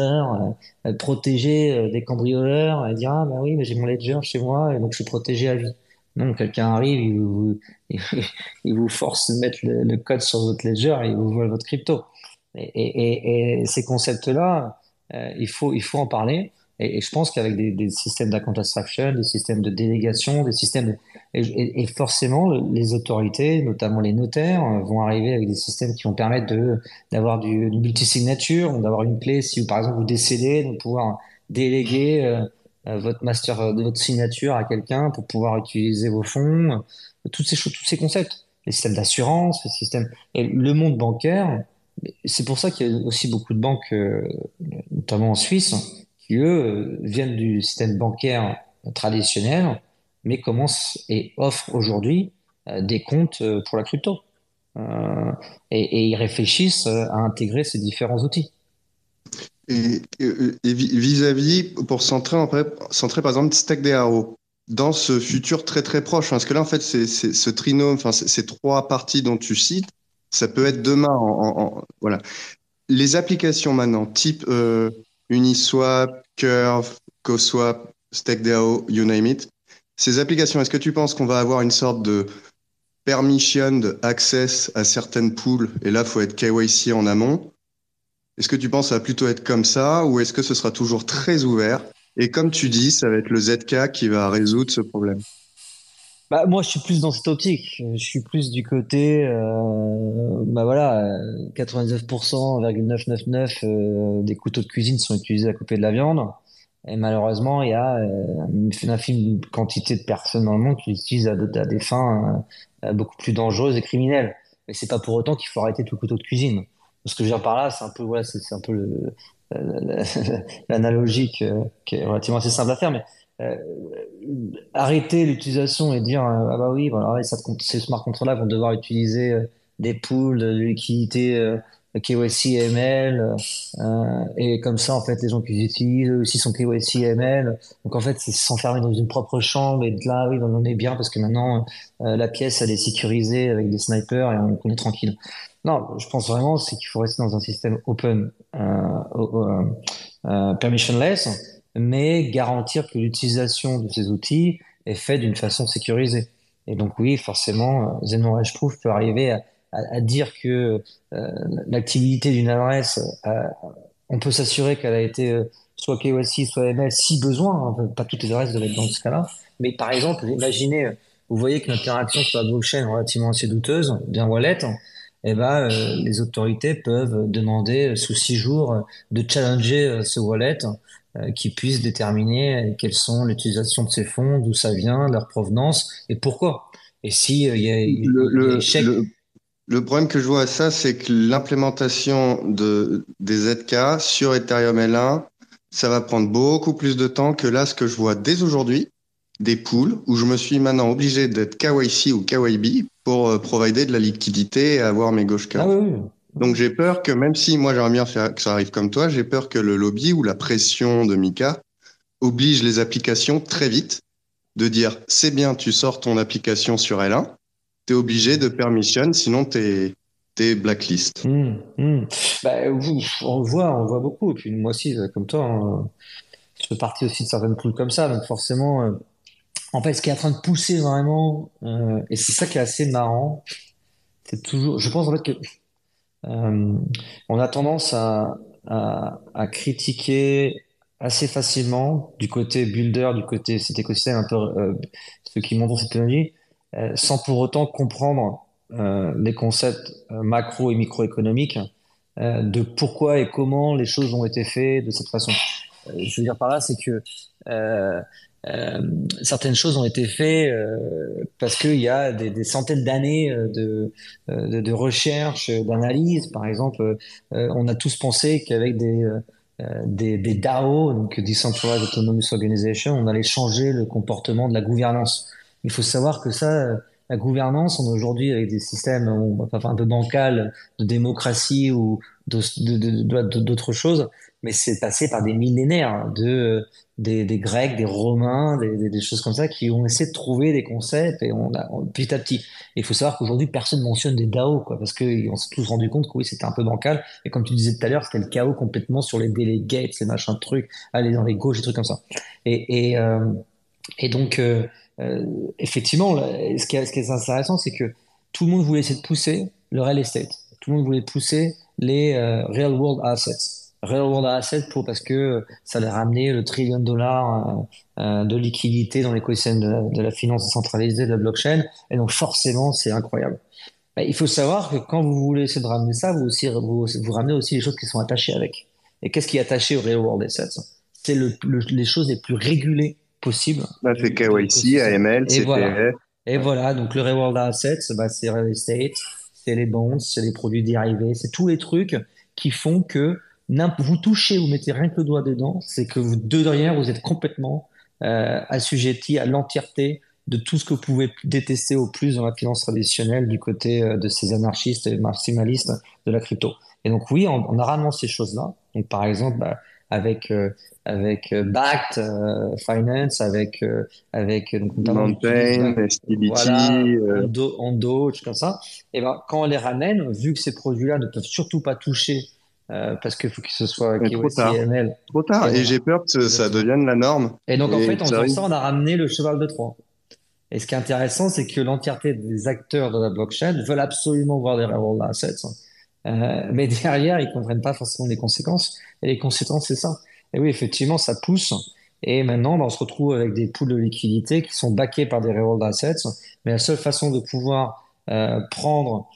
euh, protégé euh, des cambrioleurs, et dire ah bah oui, mais j'ai mon ledger chez moi et donc je suis protégé à vie. Non, quelqu'un arrive, il vous, il vous force de mettre le, code sur votre ledger et il vous vole votre crypto. Et, et, et, ces concepts-là, euh, il faut il faut en parler. Et, je pense qu'avec des, systèmes d'account abstraction, des systèmes de délégation, des systèmes et, forcément les autorités, notamment les notaires, euh, vont arriver avec des systèmes qui vont permettre d'avoir du, du multisignature, d'avoir une clé si par exemple vous décédez, de pouvoir déléguer euh, euh, votre master votre signature à quelqu'un pour pouvoir utiliser vos fonds, toutes ces choses, tous ces concepts, les systèmes d'assurance, les systèmes et le monde bancaire. C'est pour ça qu'il y a aussi beaucoup de banques, notamment en Suisse, qui eux viennent du système bancaire traditionnel, mais commencent et offrent aujourd'hui euh, des comptes euh, pour la crypto. Euh, et, ils réfléchissent à intégrer ces différents outils. Et vis-à-vis, pour centrer, centrer par exemple StackDAO, dans ce futur très très proche, hein, parce que là en fait, c'est ce trinôme, enfin ces trois parties dont tu cites, ça peut être demain. En, voilà. Les applications maintenant, type Uniswap, Curve, CoSwap, StackDAO, you name it. Ces applications, est-ce que tu penses qu'on va avoir une sorte de permission access à certaines pools et là, faut être KYC en amont. Est-ce que tu penses que ça va plutôt être comme ça ou est-ce que ce sera toujours très ouvert? Et comme tu dis, ça va être le ZK qui va résoudre ce problème bah, moi, je suis plus dans cette optique. Je suis plus du côté, euh, bah voilà, 99,999% euh, des couteaux de cuisine sont utilisés à couper de la viande. Et malheureusement, il y a euh, une infime quantité de personnes dans le monde qui l'utilisent à, à, des fins euh, beaucoup plus dangereuses et criminelles. Mais c'est pas pour autant qu'il faut arrêter tout couteau de cuisine. Ce que je viens par là, c'est un peu, voilà, c'est un peu l'analogie qui est relativement assez simple à faire, mais euh, arrêter l'utilisation et dire euh, ah bah oui voilà ces smart controllers vont devoir utiliser euh, des pools de liquidité KYC ML et comme ça en fait les gens qui utilisent aussi sont KYC ML donc en fait c'est s'enfermer dans une propre chambre et là oui on est bien parce que maintenant la pièce elle est sécurisée avec des snipers et on, on est tranquille. Non je pense vraiment c'est qu'il faut rester dans un système open permissionless mais garantir que l'utilisation de ces outils est faite d'une façon sécurisée. Et donc oui, forcément, Zeno Proof peut arriver à, dire que euh, l'activité d'une adresse, euh, on peut s'assurer qu'elle a été euh, soit KYC, soit ML, si besoin. Hein, pas toutes les adresses doivent être dans ce cas-là. Mais par exemple, imaginez, vous voyez que l'interaction sur la blockchain est relativement assez douteuse, bien wallet, eh ben, euh, les autorités peuvent demander sous six jours de challenger ce wallet euh, qui puisse déterminer quelles sont l'utilisation de ces fonds, d'où ça vient, leur provenance et pourquoi. Et si euh, il y a le, le, problème que je vois à ça, c'est que l'implémentation de, des ZK sur Ethereum L1, ça va prendre beaucoup plus de temps que là, ce que je vois dès aujourd'hui, des pools où je me suis maintenant obligé d'être KYC ou KYB pour euh, provider de la liquidité et avoir mes gauche ah oui, donc j'ai peur que même si moi j'aimerais bien que ça arrive comme toi, j'ai peur que le lobby ou la pression de Mika oblige les applications très vite de dire c'est bien, tu sors ton application sur L1, tu es obligé de permission, sinon tu es, blacklist. Mmh, mmh. Bah, on voit, on voit beaucoup. Et puis moi aussi, comme toi, hein, je fais partie aussi de certaines poules comme ça. Donc forcément, euh, en fait, ce qui est en train de pousser vraiment, euh, et c'est ça qui est assez marrant, c'est toujours, je pense en fait que euh, on a tendance à, à, critiquer assez facilement du côté builder, du côté cet écosystème un peu euh, ceux qui montrent cette technologie, euh, sans pour autant comprendre les concepts macro et microéconomiques de pourquoi et comment les choses ont été faites de cette façon. je veux dire par là, c'est que euh, certaines choses ont été faites euh, parce qu'il y a des, des centaines d'années euh, de, de, de, recherche, d'analyse. Par exemple, on a tous pensé qu'avec des, des, des, DAO, donc Decentralized Autonomous Organization, on allait changer le comportement de la gouvernance. Il faut savoir que ça, la gouvernance, on aujourd'hui avec des systèmes enfin, un peu bancals de démocratie ou d'autres choses, mais c'est passé par des millénaires de des, des Grecs, des Romains, des, des, choses comme ça qui ont essayé de trouver des concepts et on a petit à petit. Il faut savoir qu'aujourd'hui personne mentionne des DAO quoi, parce qu'on s'est tous rendu compte que oui c'était un peu bancal et comme tu disais tout à l'heure c'était le chaos complètement sur les delegates, les machins de trucs, aller dans les gauches et trucs comme ça. Et euh, donc euh, euh effectivement ce qui est, intéressant c'est que tout le monde voulait essayer de pousser le real estate, tout le monde voulait pousser les real world assets Real World Asset pour parce que ça allait ramener le trillion de dollars euh, euh, de liquidité dans l'écosystème de, de, la finance décentralisée de la blockchain. Et donc forcément, c'est incroyable. il faut savoir que quand vous voulez essayer de ramener ça, vous aussi vous, vous ramenez aussi les choses qui sont attachées avec. Et qu'est-ce qui est attaché au Real World Assets? C'est le, les choses les plus régulées possibles. Bah, c'est KYC, AML, et Voilà. Et voilà, donc le Real World Assets, bah, c'est real estate, c'est les bonds, c'est les produits dérivés, c'est tous les trucs qui font que vous touchez, vous mettez rien que le doigt dedans, c'est que vous, de derrière, vous êtes complètement euh, assujetti à l'entièreté de tout ce que vous pouvez détester au plus dans la finance traditionnelle du côté euh, de ces anarchistes et maximalistes de la crypto. Et donc oui, on, a rarement ces choses-là. Donc par exemple, bah, avec euh, avec euh, Bact euh, Finance, avec avec donc, Mountain, voilà, Ondo, Ondo, comme ça. Et ben quand on les ramène, vu que ces produits-là ne peuvent surtout pas toucher euh, parce qu'il faut que ce soit trop tard. Trop tard. Et, j'ai peur que ça devienne la norme. Et donc, en fait, en faisant ça, on a ramené le cheval de Troie. Et ce qui est intéressant, c'est que l'entièreté des acteurs de la blockchain veulent absolument voir des real assets. Euh, mais derrière, ils comprennent pas forcément les conséquences. Et les conséquences, c'est ça. Et oui, effectivement, ça pousse. Et maintenant, bah, on se retrouve avec des poules de liquidité qui sont backés par des real assets. Mais la seule façon de pouvoir euh, prendre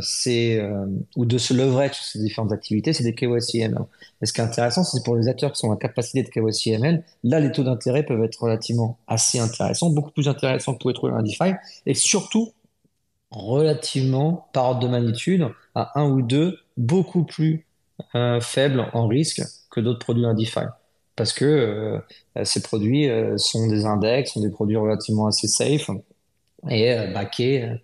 c'est euh, ou de se leverage sur ces différentes activités, c'est des KYC-ML. Et ce qui est intéressant, c'est pour les acteurs qui sont en capacité de KYC-ML, là, les taux d'intérêt peuvent être relativement assez intéressants, beaucoup plus intéressants que pour trouver un DeFi, et surtout relativement, par ordre de magnitude, à un ou deux, beaucoup plus euh, faibles en risque que d'autres produits en DeFi. Parce que euh, ces produits euh, sont des index, sont des produits relativement assez safe et backés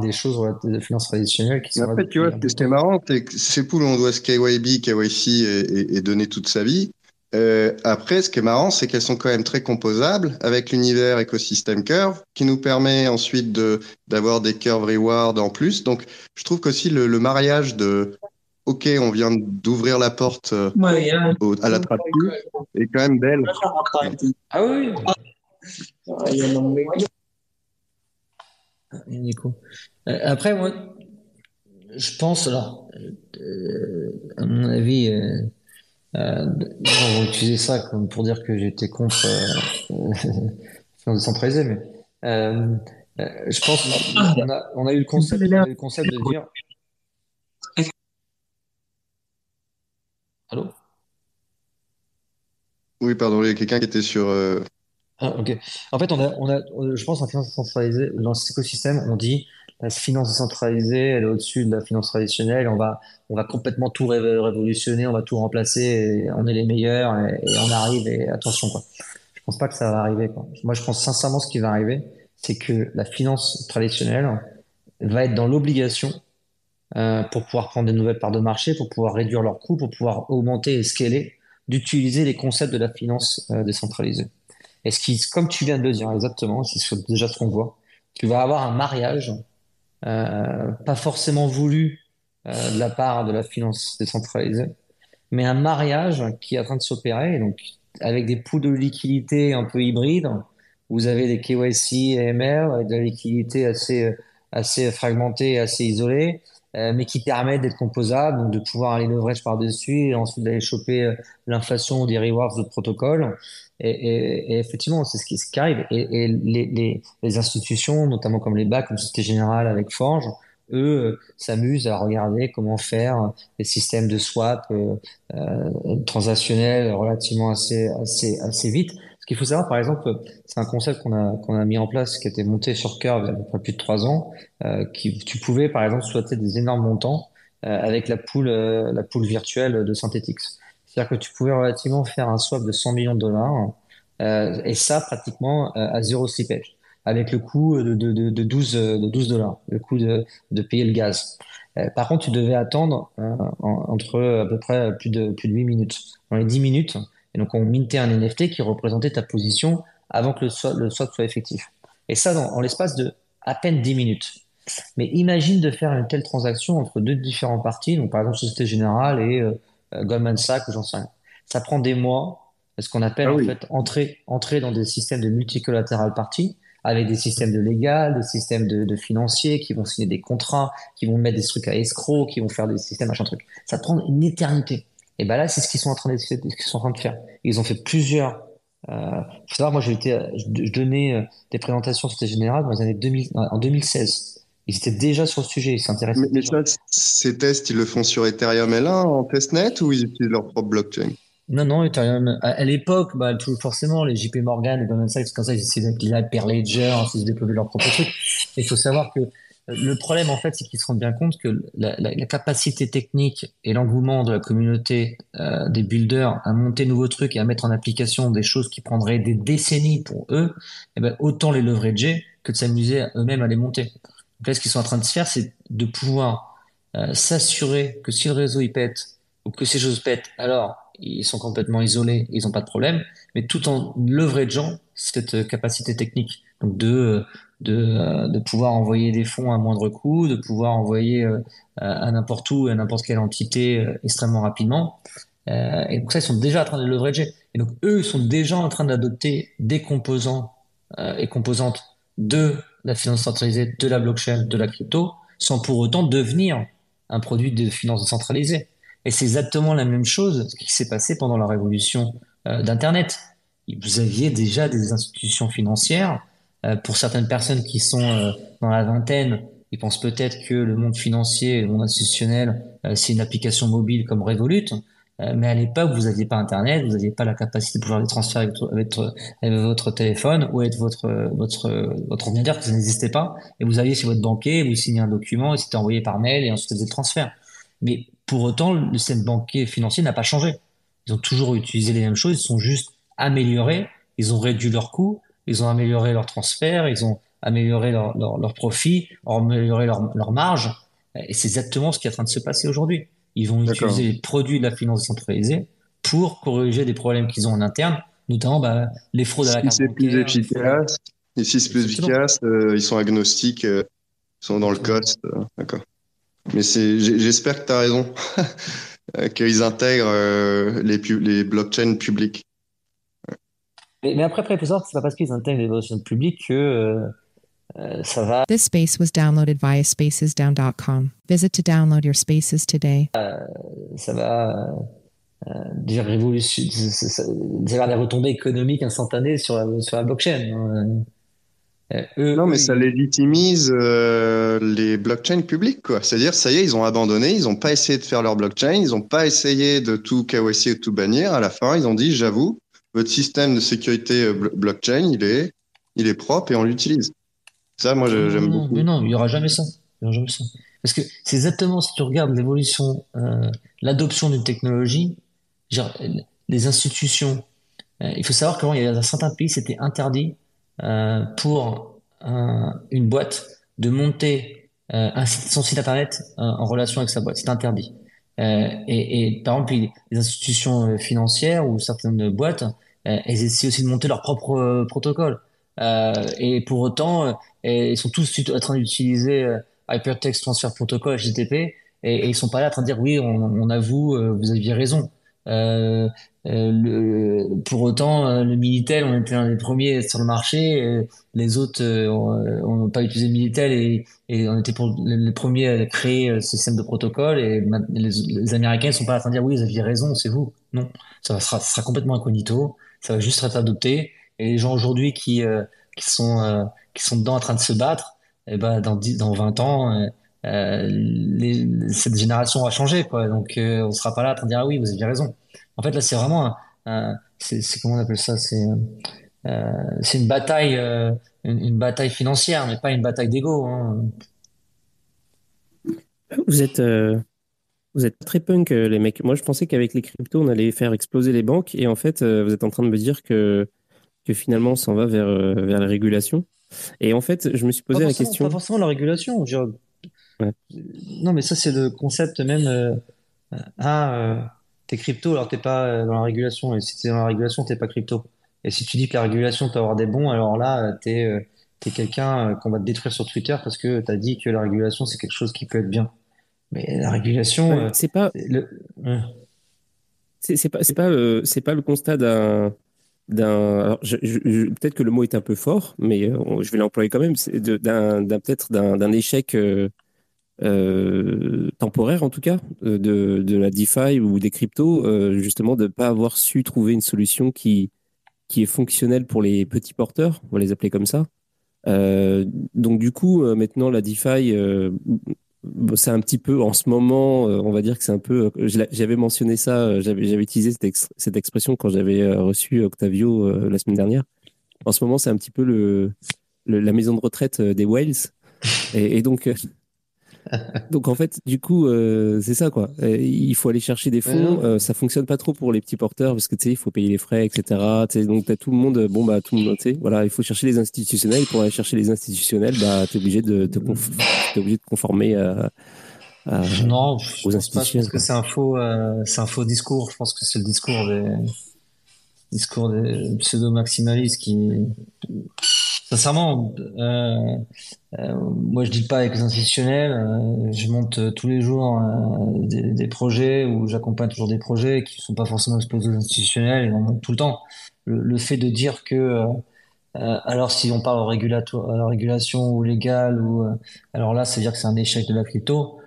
des choses de finance traditionnelle qui sont. Après, tu vois, ce qui est marrant, c'est que ces poules, on doit ce KYB, KYC et, et, donner toute sa vie. Euh, après, ce qui est marrant, c'est qu'elles sont quand même très composables avec l'univers écosystème curve qui nous permet ensuite de d'avoir des curve reward en plus. Donc, je trouve qu'aussi le, le mariage de OK, on vient d'ouvrir la porte euh, à la trappe est quand même belle. Ah oui. Euh, après, moi, je pense, alors, euh, à mon avis, euh, euh, on va utiliser ça comme pour dire que j'étais contre euh, décentralisé, mais euh, je pense qu'on a, on a eu le concept, on a eu le concept de dire. Allô? Oui, pardon, il y a quelqu'un qui était sur. Ah, ok. En fait, on a, on a, je pense en finance centralisée, dans cet écosystème, on dit la finance décentralisée, elle est au-dessus de la finance traditionnelle. On va, on va complètement tout révolutionner, on va tout remplacer, et on est les meilleurs et, on arrive. Et attention, quoi. Je pense pas que ça va arriver. Quoi. Moi, je pense sincèrement ce qui va arriver, c'est que la finance traditionnelle va être dans l'obligation euh, pour pouvoir prendre des nouvelles parts de marché, pour pouvoir réduire leurs coûts, pour pouvoir augmenter et scaler, d'utiliser les concepts de la finance euh, décentralisée. Et ce qui, comme tu viens de le dire exactement, c'est déjà ce qu'on voit. Tu vas avoir un mariage, euh, pas forcément voulu euh, de la part de la finance décentralisée, mais un mariage qui est en train de s'opérer, donc avec des pouls de liquidité un peu hybrides. Vous avez des KYC et ML avec de la liquidité assez assez fragmentée, assez isolée, euh, mais qui permettent d'être composables, donc de pouvoir aller leverage par-dessus et ensuite d'aller choper l'inflation ou des rewards de protocole. Et, et, et effectivement, c'est ce qui, ce qui arrive. Et, et les, les, les, institutions, notamment comme les BAC, comme Société Générale avec Forge, eux euh, s'amusent à regarder comment faire des systèmes de swap euh, euh, transactionnels relativement assez, assez, assez vite. Ce qu'il faut savoir, par exemple, c'est un concept qu'on a, qu'on a mis en place, qui été monté sur Curve il y a à peu près plus de trois ans, euh, qui, tu pouvais, par exemple, souhaiter des énormes montants euh, avec la poule, euh, la poule virtuelle de Synthetix. C'est-à-dire que tu pouvais relativement faire un swap de 100 millions de dollars, euh, et ça pratiquement euh, à zéro slippage, avec le coût de, de, de, de 12, de 12 dollars, le coût de, de payer le gaz. Euh, par contre, tu devais attendre en- entre à peu près plus de, plus de 8 minutes. Dans les 10 minutes, et donc on mintait un NFT qui représentait ta position avant que le swap, soit effectif. Et ça, dans, en l'espace de à peine 10 minutes. Mais imagine de faire une telle transaction entre deux différents parties, donc par exemple Société Générale et Goldman Sachs ou j'en sais rien. Ça prend des mois, ce qu'on appelle Ah en oui. fait entrer, entrer dans des systèmes de multicollatéral parties, avec des systèmes de légal, des systèmes de, de financiers qui vont signer des contrats, qui vont mettre des trucs à escroc, qui vont faire des systèmes machin truc. Ça prend une éternité. Et ben là, c'est ce qu'ils sont en train de, ce qu'ils sont en train de faire. Ils ont fait plusieurs. Euh, faut savoir, moi, j'ai été, je, je donnais euh, des présentations Société Générale dans les années 2000, en 2016. Ils étaient déjà sur le sujet, ils s'intéressaient. Mais, mais ça, ces tests, ils le font sur Ethereum L1 en testnet ou ils utilisent leur propre blockchain? Non, non, Ethereum. À, à l'époque, bah, tout, forcément, les JP Morgan, les Goldman Sachs, comme ça, ils essayaient avec les Hyperledger, ils se développaient leur propre truc. Il faut savoir que euh, le problème, en fait, c'est qu'ils se rendent bien compte que la, la, la capacité technique et l'engouement de la communauté euh, des builders à monter de nouveaux trucs et à mettre en application des choses qui prendraient des décennies pour eux, eh ben, autant les leverager que de s'amuser eux-mêmes à les monter. Donc là, ce qu'ils sont en train de se faire, c'est de pouvoir euh, s'assurer que si le réseau il pète ou que ces choses pètent, alors ils sont complètement isolés, ils n'ont pas de problème, mais tout en leverageant cette euh, capacité technique, donc de de, euh, de pouvoir envoyer des fonds à moindre coût, de pouvoir envoyer euh, à n'importe où, à n'importe quelle entité euh, extrêmement rapidement. Euh, et donc ça, ils sont déjà en train de le leverager. Et donc eux, ils sont déjà en train d'adopter des composants euh, et composantes de la finance centralisée, de la blockchain, de la crypto, sans pour autant devenir un produit de finance décentralisée. Et c'est exactement la même chose qui s'est passé pendant la révolution euh, d'Internet. Vous aviez déjà des institutions financières. Euh, pour certaines personnes qui sont euh, dans la vingtaine, ils pensent peut-être que le monde financier, le monde institutionnel, c'est une application mobile comme Revolut. Euh, mais à l'époque, vous n'aviez pas Internet, vous n'aviez pas la capacité de pouvoir les transférer avec, avec, votre, téléphone ou avec votre, votre, ordinateur, que ça n'existait pas. Et vous alliez chez votre banquier, vous signez un document, et c'était envoyé par mail, et ensuite vous faisiez le transfert. Mais pour autant, le système banquier financier n'a pas changé. Ils ont toujours utilisé les mêmes choses, ils sont juste améliorés, ils ont réduit leurs coûts, ils ont amélioré leurs transferts, ils ont amélioré leurs leur, leur profits, amélioré leur, leur marge. Et c'est exactement ce qui est en train de se passer aujourd'hui. Ils vont utiliser les produits de la finance décentralisée pour corriger des problèmes qu'ils ont en interne, notamment bah, les fraudes à la carte si c'est plus efficace, et si c'est plus efficace, euh, ils sont agnostiques, euh, ils sont dans le cost. Euh, D'accord. Mais j'espère que tu as raison, qu'ils intègrent euh, les, les blockchains publiques. Mais, mais après, après, il faut savoir que c'est pas parce qu'ils intègrent les blockchains publiques que euh, euh, ça va. This space was downloaded via spacesdown.com. Visit to download your spaces today. Euh, ça va euh, dire révolution, des retombées économiques instantanées sur la, sur la blockchain. Hein. Eux, non, mais eux, ça légitimise euh, les blockchains publiques, quoi. C'est-à-dire, ça y est, ils ont abandonné, ils n'ont pas essayé de faire leur blockchain, ils n'ont pas essayé de tout KYC ou de tout bannir. À la fin, ils ont dit, j'avoue, votre système de sécurité blockchain, il est, il est propre et on l'utilise. Ça, moi, j'aime beaucoup. Mais non, il n'y aura jamais ça. Il y aura jamais ça. Parce que c'est exactement, si tu regardes l'évolution, euh, l'adoption d'une technologie, genre, les institutions, euh, il faut savoir qu'avant, il y a dans certains pays, c'était interdit euh, pour un, une boîte de monter un site, son site internet en relation avec sa boîte. C'est interdit. Et, et, par exemple, les institutions financières ou certaines boîtes, elles essaient aussi de monter leur propre protocole. Et pour autant, ils sont tous en train d'utiliser Hypertext Transfer Protocol, HTTP, et, et, ils sont pas là en train de dire oui, on, on avoue, vous aviez raison. Euh, euh, le, pour autant, le Minitel, on était un des premiers sur le marché. Euh, les autres n'ont pas utilisé Minitel et, on était les premiers à créer ce système de protocole. Et les, Américains ne sont pas là en train de dire oui, vous aviez raison, c'est vous. Non, ça sera, ça sera complètement incognito. Ça va juste être adopté. Et les gens aujourd'hui qui, qui sont qui sont dedans en train de se battre, et ben dans 10, dans 20 ans. Euh, cette génération a changé quoi donc euh, on sera pas là à dire ah oui vous aviez raison en fait là c'est vraiment euh, c'est comment on appelle ça? C'est euh, une bataille, euh, une, bataille financière, mais pas une bataille d'ego. Hein. Vous êtes, euh, vous êtes très punk, euh, les mecs. Moi, je pensais qu'avec les cryptos, on allait faire exploser les banques. Et en fait, euh, vous êtes en train de me dire que, que finalement, on s'en va vers, euh, vers la régulation. Et en fait, je me suis posé la question. pas forcément la régulation. je Ouais. Non, mais ça, c'est le concept même. Euh, ah, euh, t'es crypto, alors t'es pas euh, dans la régulation. Et si t'es dans la régulation, t'es pas crypto. Et si tu dis que la régulation peut avoir des bons, alors là, euh, t'es euh, quelqu'un euh, qu'on va te détruire sur Twitter parce que t'as dit que la régulation, c'est quelque chose qui peut être bien. Mais la régulation, Ouais, euh, c'est pas, le, ouais. c'est pas, pas, euh, c'est pas le constat d'un, peut-être que le mot est un peu fort, mais euh, je vais l'employer quand même. D'un, peut-être d'un, échec euh, euh, temporaire en tout cas de, la DeFi ou des cryptos, justement de ne pas avoir su trouver une solution qui, est fonctionnelle pour les petits porteurs, on va les appeler comme ça. Donc du coup, maintenant la DeFi, c'est un petit peu en ce moment, euh, on va dire que c'est un peu. euh, J'avais mentionné ça, euh, j'avais j'avais utilisé cette, ex- cette expression quand j'avais reçu Octavio euh, la semaine dernière. En ce moment, c'est un petit peu le, le- la maison de retraite des whales. Et, et donc, donc en fait, du coup, euh, c'est ça quoi. Euh, il faut aller chercher des fonds. Euh, ça fonctionne pas trop pour les petits porteurs parce que tu sais, il faut payer les frais, etc. Donc t'as tout le monde. Bon bah tout le monde. Tu sais, voilà, il faut chercher les institutionnels. Pour aller chercher les institutionnels, bah t'es obligé de te t'es obligé de conformer à, à- Non, je aux pense pas. Je pense que c'est un faux, euh, c'est un faux discours. Je pense que c'est le discours des, discours des pseudo-maximalistes qui, sincèrement, euh, euh, moi je dis pas avec les institutionnels. euh, je monte tous les jours euh, des, des projets où j'accompagne toujours des projets qui sont pas forcément exposés aux institutionnels et on monte tout le temps. Le, le fait de dire que euh, euh, alors si on parle la régulation ou légale ou alors là, c'est dire que c'est un échec de la crypto.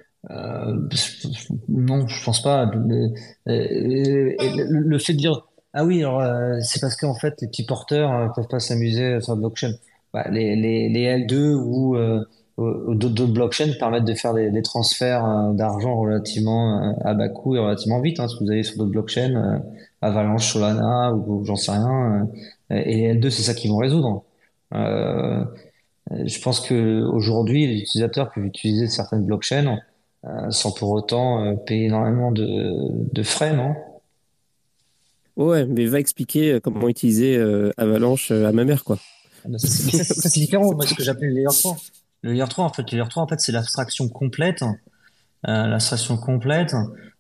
Non, je pense pas. Le, le, le fait de dire ah oui, alors euh, c'est parce qu'en fait les petits porteurs peuvent pas s'amuser sur la blockchain. Bah, les, les, les L2 ou euh, d'autres blockchains permettent de faire des, transferts euh, d'argent relativement euh, à bas coût et relativement vite. Hein, si vous allez sur d'autres blockchains, Avalanche, Solana ou, j'en sais rien, et les L2 c'est ça qu'ils vont résoudre. Je pense que aujourd'hui les utilisateurs peuvent utiliser certaines blockchains sans pour autant payer énormément de, de frais, non? Ouais, mais va expliquer comment utiliser Avalanche à ma mère quoi. C'est différent. Moi, ce que j'appelle le layer 3. Le layer 3, en fait, le layer 3, en fait, c'est l'abstraction complète, euh, l'abstraction complète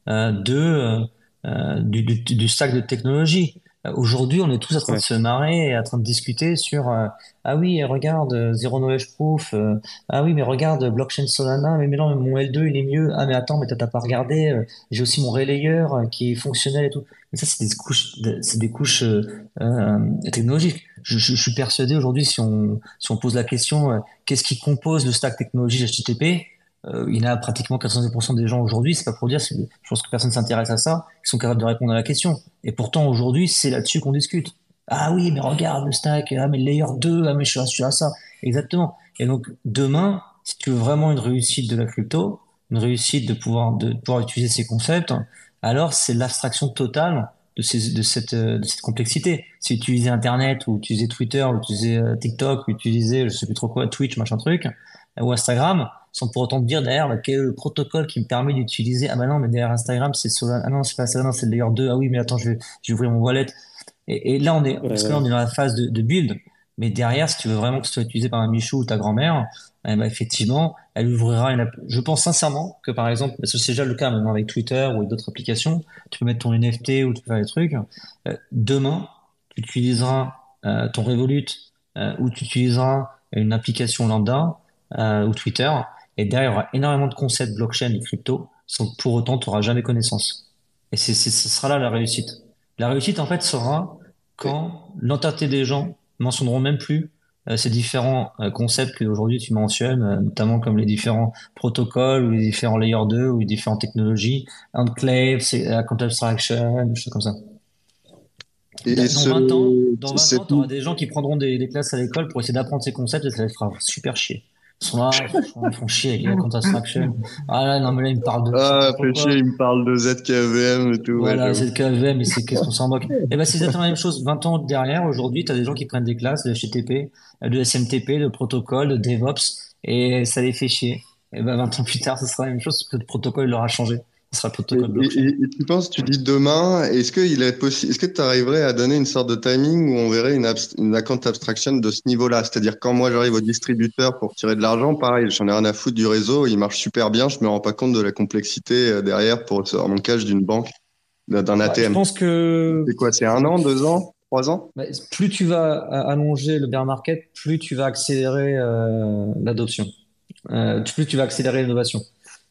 euh, de, euh, du, du, du stack de technologie. Euh, Aujourd'hui, on est tous en train de se marrer et en train de discuter sur euh, ah oui, regarde, euh, zero knowledge proof. euh, ah oui, mais regarde, blockchain Solana. Mais, mais non, mais mon L2, il est mieux. Ah, mais attends, mais t'as pas regardé. euh, j'ai aussi mon relayer euh, qui est fonctionnel et tout. Mais ça, c'est des couches, c'est des couches euh, euh, technologiques. Je, je, je suis persuadé aujourd'hui, si on, si on pose la question, euh, qu'est-ce qui compose le stack technologie HTTP, euh, il y en a pratiquement 90% des gens aujourd'hui, c'est pas pour dire, je pense que personne s'intéresse à ça, qui sont capables de répondre à la question. Et pourtant, aujourd'hui, c'est là-dessus qu'on discute. Ah oui, mais regarde le stack, ah mais le layer 2, ah mais je suis à, ça. Exactement. Et donc, demain, si tu veux vraiment une réussite de la crypto, une réussite de pouvoir, de pouvoir utiliser ces concepts, alors c'est l'abstraction totale de, ces, de, cette, de cette complexité. C'est utiliser Internet, ou utiliser Twitter, ou utiliser euh, TikTok, ou utiliser, je sais plus trop quoi, Twitch, machin truc, ou Instagram, sans pour autant te dire derrière bah, quel est le protocole qui me permet d'utiliser. Ah bah non, mais derrière Instagram, c'est Solana. Ah non, c'est pas Solana, c'est layer 2. Ah oui, mais attends, je vais, je vais ouvrir mon wallet. Et, et là, on est, Ouais, parce que là, on est dans la phase de, de build. Mais derrière, si tu veux vraiment que ce soit utilisé par un Michou ou ta grand-mère, eh ben, effectivement, elle ouvrira une app- Je pense sincèrement que par exemple, parce que c'est déjà le cas maintenant avec Twitter ou d'autres applications, tu peux mettre ton NFT ou tu peux faire des trucs. Euh, demain, tu utiliseras euh, ton Revolut euh, ou tu utiliseras une application lambda euh, ou Twitter, et derrière, il y aura énormément de concepts blockchain et crypto, sans que pour autant, tu n'auras jamais connaissance. Et c'est, ce sera là la réussite. La réussite, en fait, sera quand l'entièreté des gens mentionneront même plus euh, ces différents euh, concepts que aujourd'hui tu mentionnes, euh, notamment comme les différents protocoles ou les différents layers 2 ou les différentes technologies, enclave, account abstraction, des choses comme ça. Et, Dans ce- 20 ans, dans 20 cette- ans, tu auras des gens qui prendront des, des classes à l'école pour essayer d'apprendre ces concepts et ça les fera super chier. Ils sont là, ils font chier avec la construction. Ah là, non, mais là, ils me parlent de. Ah, fait chier, il me parle de ZKVM et tout. ouais, Voilà, j'avoue. c'est le KVM, mais c'est qu'est-ce qu'on s'en moque. Et ben, c'est exactement la même chose. 20 ans derrière, aujourd'hui, tu as des gens qui prennent des classes de HTTP, de SMTP, de protocole, de DevOps, et ça les fait chier. Et ben, 20 ans plus tard, ce sera la même chose, parce que le protocole, il leur a changé. Ce sera le Et, protocole blockchain. et- et tu penses, tu dis demain, est-ce qu'il est possible, est-ce que tu arriverais à donner une sorte de timing où on verrait une, abs- une account abstraction de ce niveau-là? C'est-à-dire, quand moi j'arrive au distributeur pour tirer de l'argent, pareil, j'en ai rien à foutre du réseau, il marche super bien, je me rends pas compte de la complexité euh, derrière pour recevoir mon cash d'une banque, d'un d'un Ouais, je ATM. pense que C'est quoi, c'est un an, deux ans, trois ans? bah, plus tu vas allonger le bear market, plus tu vas accélérer euh, l'adoption. Euh, plus tu vas accélérer l'innovation.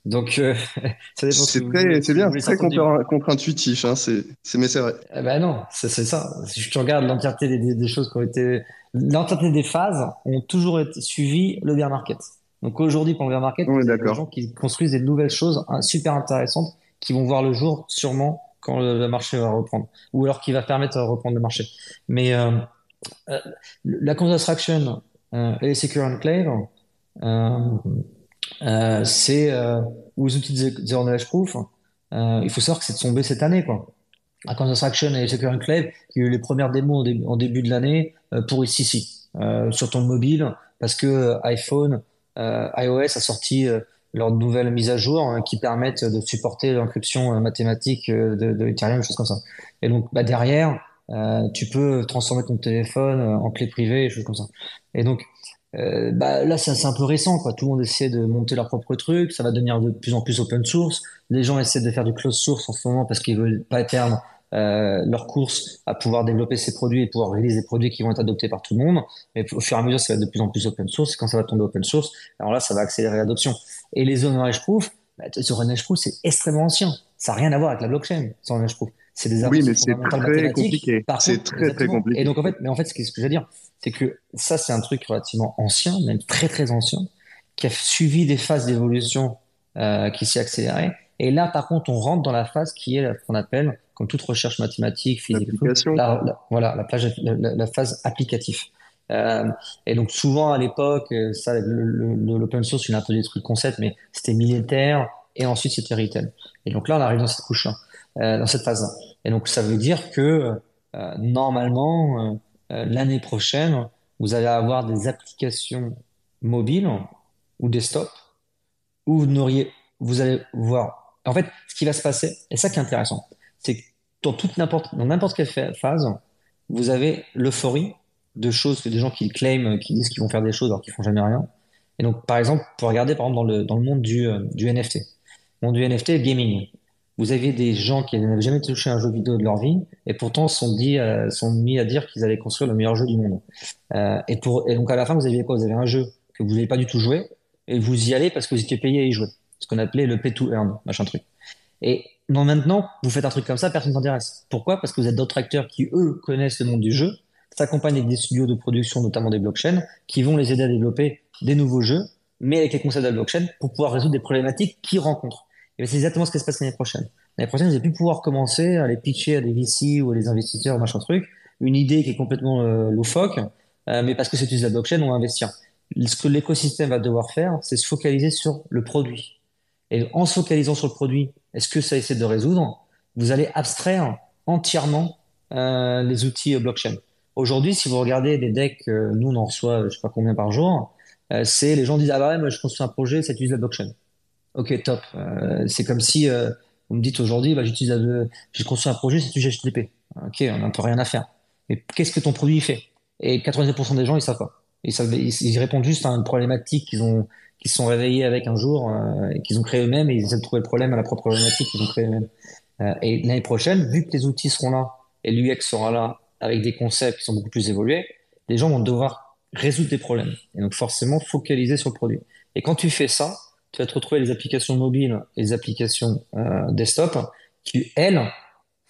Donc, euh, ça dépend ce C'est très, c'est bien, très contre- contre-intuitif, hein, c'est, c'est, mais c'est vrai. Eh ben non, c'est ça. Si tu regardes l'entièreté des, des- des choses qui ont été, l'entièreté des phases ont toujours été suivi le bear market. Donc aujourd'hui, pour le bear market, a des gens qui construisent des nouvelles choses hein, super intéressantes qui vont voir le jour sûrement quand le, le marché va reprendre, ou alors qui va permettre de reprendre le marché. Mais euh, euh, la construction euh, et les secure enclave, euh, euh, c'est euh, ou outils de zero knowledge proof. Euh, il faut savoir que c'est tombé cette année, quoi. À Construction et Secure Enclave, il y a eu les premières démos en, dé- en début de l'année euh, pour ici, euh, sur ton mobile, parce que iPhone, iOS a sorti leur nouvelle mise à jour hein, qui permettent de supporter l'encryption mathématique de, de Ethereum, choses comme ça. Et donc bah, derrière, tu peux transformer ton téléphone en clé privée, choses comme ça. Et donc euh, bah, là, c'est un peu récent, quoi. Tout le monde essaie de monter leur propre truc, ça va devenir de plus en plus open source. Les gens essaient de faire du closed source en ce moment parce qu'ils veulent pas perdre euh, leur course à pouvoir développer ces produits et pouvoir réaliser des produits qui vont être adoptés par tout le monde. Mais au fur et à mesure, ça va être de plus en plus open source. Et quand ça va tomber open source, alors là, ça va accélérer l'adoption. Et les zones proof, bah, sur knowledge proof, c'est extrêmement ancien. Ça n'a rien à voir avec la blockchain, knowledge proof. C'est des Oui, mais c'est très compliqué. C'est très, très compliqué. Et donc, en fait, mais en fait, ce que je veux dire, c'est que ça, c'est un truc relativement ancien, même très, très ancien, qui a suivi des phases d'évolution euh, qui s'est accélérée. Et là, par contre, on rentre dans la phase qui est qu'on appelle, comme toute recherche mathématique, physique, la, la- voilà, la, plage- la, la- phase applicative. Euh, et donc souvent à l'époque, euh, ça, l'open source, il a un peu détruit le concept, mais c'était militaire et ensuite c'était retail. Et donc là, on arrive dans cette couche-là, euh, dans cette phase-là. Et donc ça veut dire que euh, normalement, euh, l'année prochaine, vous allez avoir des applications mobiles ou desktop où vous n'auriez, vous allez voir. En fait, ce qui va se passer, et ça qui est intéressant, c'est que dans toute n'importe, dans n'importe quelle phase, vous avez l'euphorie de choses que des gens qui claiment, qui disent qu'ils vont faire des choses alors qu'ils font jamais rien. Et donc, par exemple, pour regarder, par exemple, dans le, dans le monde du, euh, du NFT, le monde du NFT, gaming, vous aviez des gens qui n'avaient jamais touché un jeu vidéo de leur vie et pourtant sont euh, sont mis à dire qu'ils allaient construire le meilleur jeu du monde. Euh, et donc à la fin, vous aviez quoi? Vous avez un jeu que vous n'avez pas du tout joué et vous y allez parce que vous étiez payé à y jouer. Ce qu'on appelait le pay to earn, machin truc. Et non, maintenant, vous faites un truc comme ça, personne ne s'intéresse. Pourquoi? Parce que vous êtes d'autres acteurs qui, eux, connaissent le monde du jeu, s'accompagnent avec des studios de production, notamment des blockchains, qui vont les aider à développer des nouveaux jeux, mais avec les concepts de la blockchain pour pouvoir résoudre des problématiques qu'ils rencontrent. Et c'est exactement ce qui se passe l'année prochaine. L'année prochaine, vous allez plus pouvoir commencer à les pitcher à des VC ou à des investisseurs, machin truc, une idée qui est complètement euh, loufoque, euh, mais parce que c'est utilisé la blockchain, on va investir. Ce que l'écosystème va devoir faire, c'est se focaliser sur le produit. Et en se focalisant sur le produit, est-ce que ça essaie de résoudre? Vous allez abstraire entièrement euh, les outils blockchain. Aujourd'hui, si vous regardez des decks, nous on en reçoit je sais pas combien par jour, c'est les gens disent ah bah ouais, moi je construis un projet, ça utilise la blockchain. Ok, top. Euh, c'est comme si euh, vous me dites aujourd'hui, bah, j'utilise j'ai construit un projet, c'est utilise HTTP. Ok, on n'a peu rien à faire. Mais qu'est-ce que ton produit fait? Et 90% des gens ils savent pas. Ils, répondent juste à une problématique qu'ils ont qui se sont réveillés avec un jour euh, qu'ils ont créé eux-mêmes et ils essaient de trouver le problème à la propre problématique qu'ils ont créé eux-mêmes. Euh, et l'année prochaine, vu que les outils seront là et l'UX sera là avec des concepts qui sont beaucoup plus évolués, les gens vont devoir résoudre des problèmes. Et donc forcément focaliser sur le produit. Et quand tu fais ça, tu vas te retrouver les applications mobiles et les applications euh, desktop qui, elles,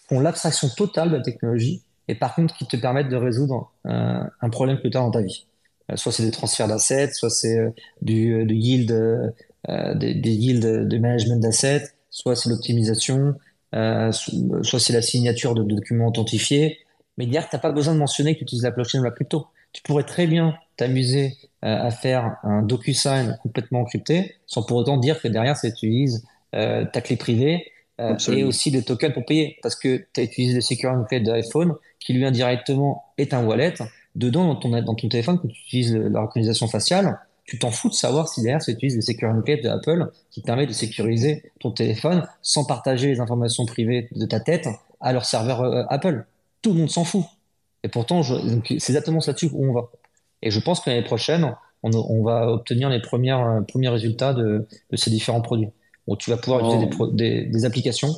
font l'abstraction totale de la technologie et par contre qui te permettent de résoudre euh, un problème que tu as dans ta vie. Euh, soit c'est des transferts d'assets, soit c'est euh, du, yield, des, des yields de management d'assets, soit c'est l'optimisation, so- soit c'est la signature de, documents authentifiés. Mais hier, tu n'as pas besoin de mentionner que tu utilises la blockchain ou la crypto. Tu pourrais très bien t'amuser à faire un DocuSign complètement encrypté, sans pour autant dire que derrière, ça utilise ta clé privée et aussi des tokens pour payer, parce que tu as utilisé le secure encrypt de iPhone, qui lui indirectement est un wallet. Dedans, dans ton, dans ton téléphone, quand tu utilises la reconnaissance faciale, tu t'en fous de savoir si derrière tu utilises le secure encrypt de Apple, qui permet de sécuriser ton téléphone sans partager les informations privées de ta tête à leur serveur Apple. Tout le monde s'en fout. Et pourtant, c'est exactement là-dessus où on va. Et je pense que l'année prochaine, on, va obtenir les premières, euh, premiers résultats de, ces différents produits. Où tu vas pouvoir utiliser oh. des, applications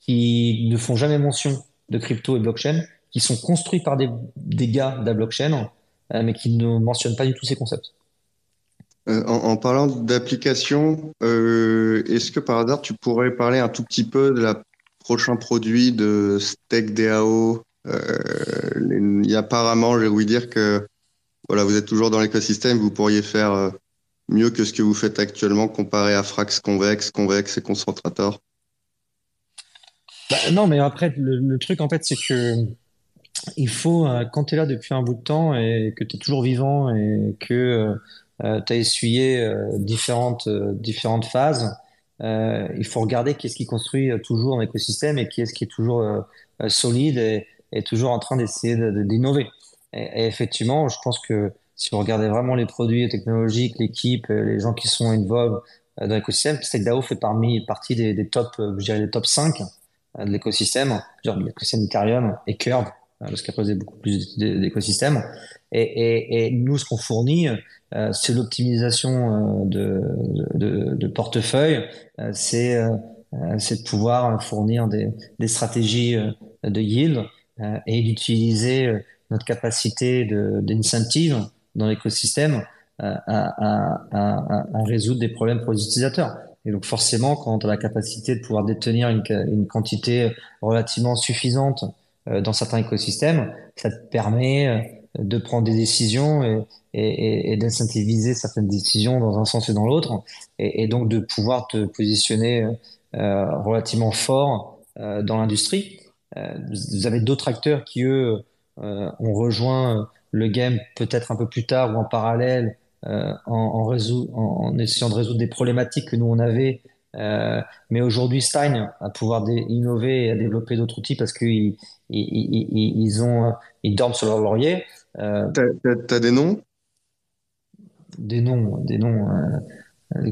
qui ne font jamais mention de crypto et blockchain, qui sont construits par des, gars de la blockchain, euh, mais qui ne mentionnent pas du tout ces concepts. Euh, en, parlant d'applications, est-ce que par hasard tu pourrais parler un tout petit peu de la prochain produit de StakeDAO Il y a apparemment, j'ai ouï dire que voilà, vous êtes toujours dans l'écosystème, vous pourriez faire euh, mieux que ce que vous faites actuellement comparé à Frax Convex, Convex et Concentrator bah, Non, mais après, le, truc, en fait, c'est que il faut, euh, quand tu es là depuis un bout de temps et que tu es toujours vivant et que euh, tu as essuyé différentes, différentes phases, il faut regarder qui est-ce qui construit toujours un écosystème et qui est-ce qui est toujours solide et, et, toujours en train d'essayer d'innover. Et, effectivement, je pense que si vous regardez vraiment les produits technologiques, l'équipe, euh, les gens qui sont involved euh, dans l'écosystème, StakeDAO fait parmi, partie des, des top, euh, je dirais, des top 5 de l'écosystème, genre l'écosystème Ethereum et Curve, parce qu'après, vous beaucoup plus d'écosystèmes. Et, et, et, nous, ce qu'on fournit, c'est l'optimisation de, de, de, portefeuille, c'est c'est de pouvoir fournir des, des stratégies de yield et d'utiliser notre capacité d'incentive dans l'écosystème euh, à, résoudre des problèmes pour les utilisateurs. Et donc forcément, quand tu as la capacité de pouvoir détenir une, quantité relativement suffisante euh, dans certains écosystèmes, ça te permet euh, de prendre des décisions et, et, et d'incentiviser certaines décisions dans un sens et dans l'autre, et, donc de pouvoir te positionner relativement fort dans l'industrie. Vous avez d'autres acteurs qui, eux, on rejoint euh, le game peut-être un peu plus tard ou en parallèle euh, en, en, essayant de résoudre des problématiques que nous on avait. mais aujourd'hui, Stein a pouvoir innover et à développer d'autres outils parce qu'ils ils, ont ils dorment sur leur laurier. Euh, T'as des noms? Des noms, des noms.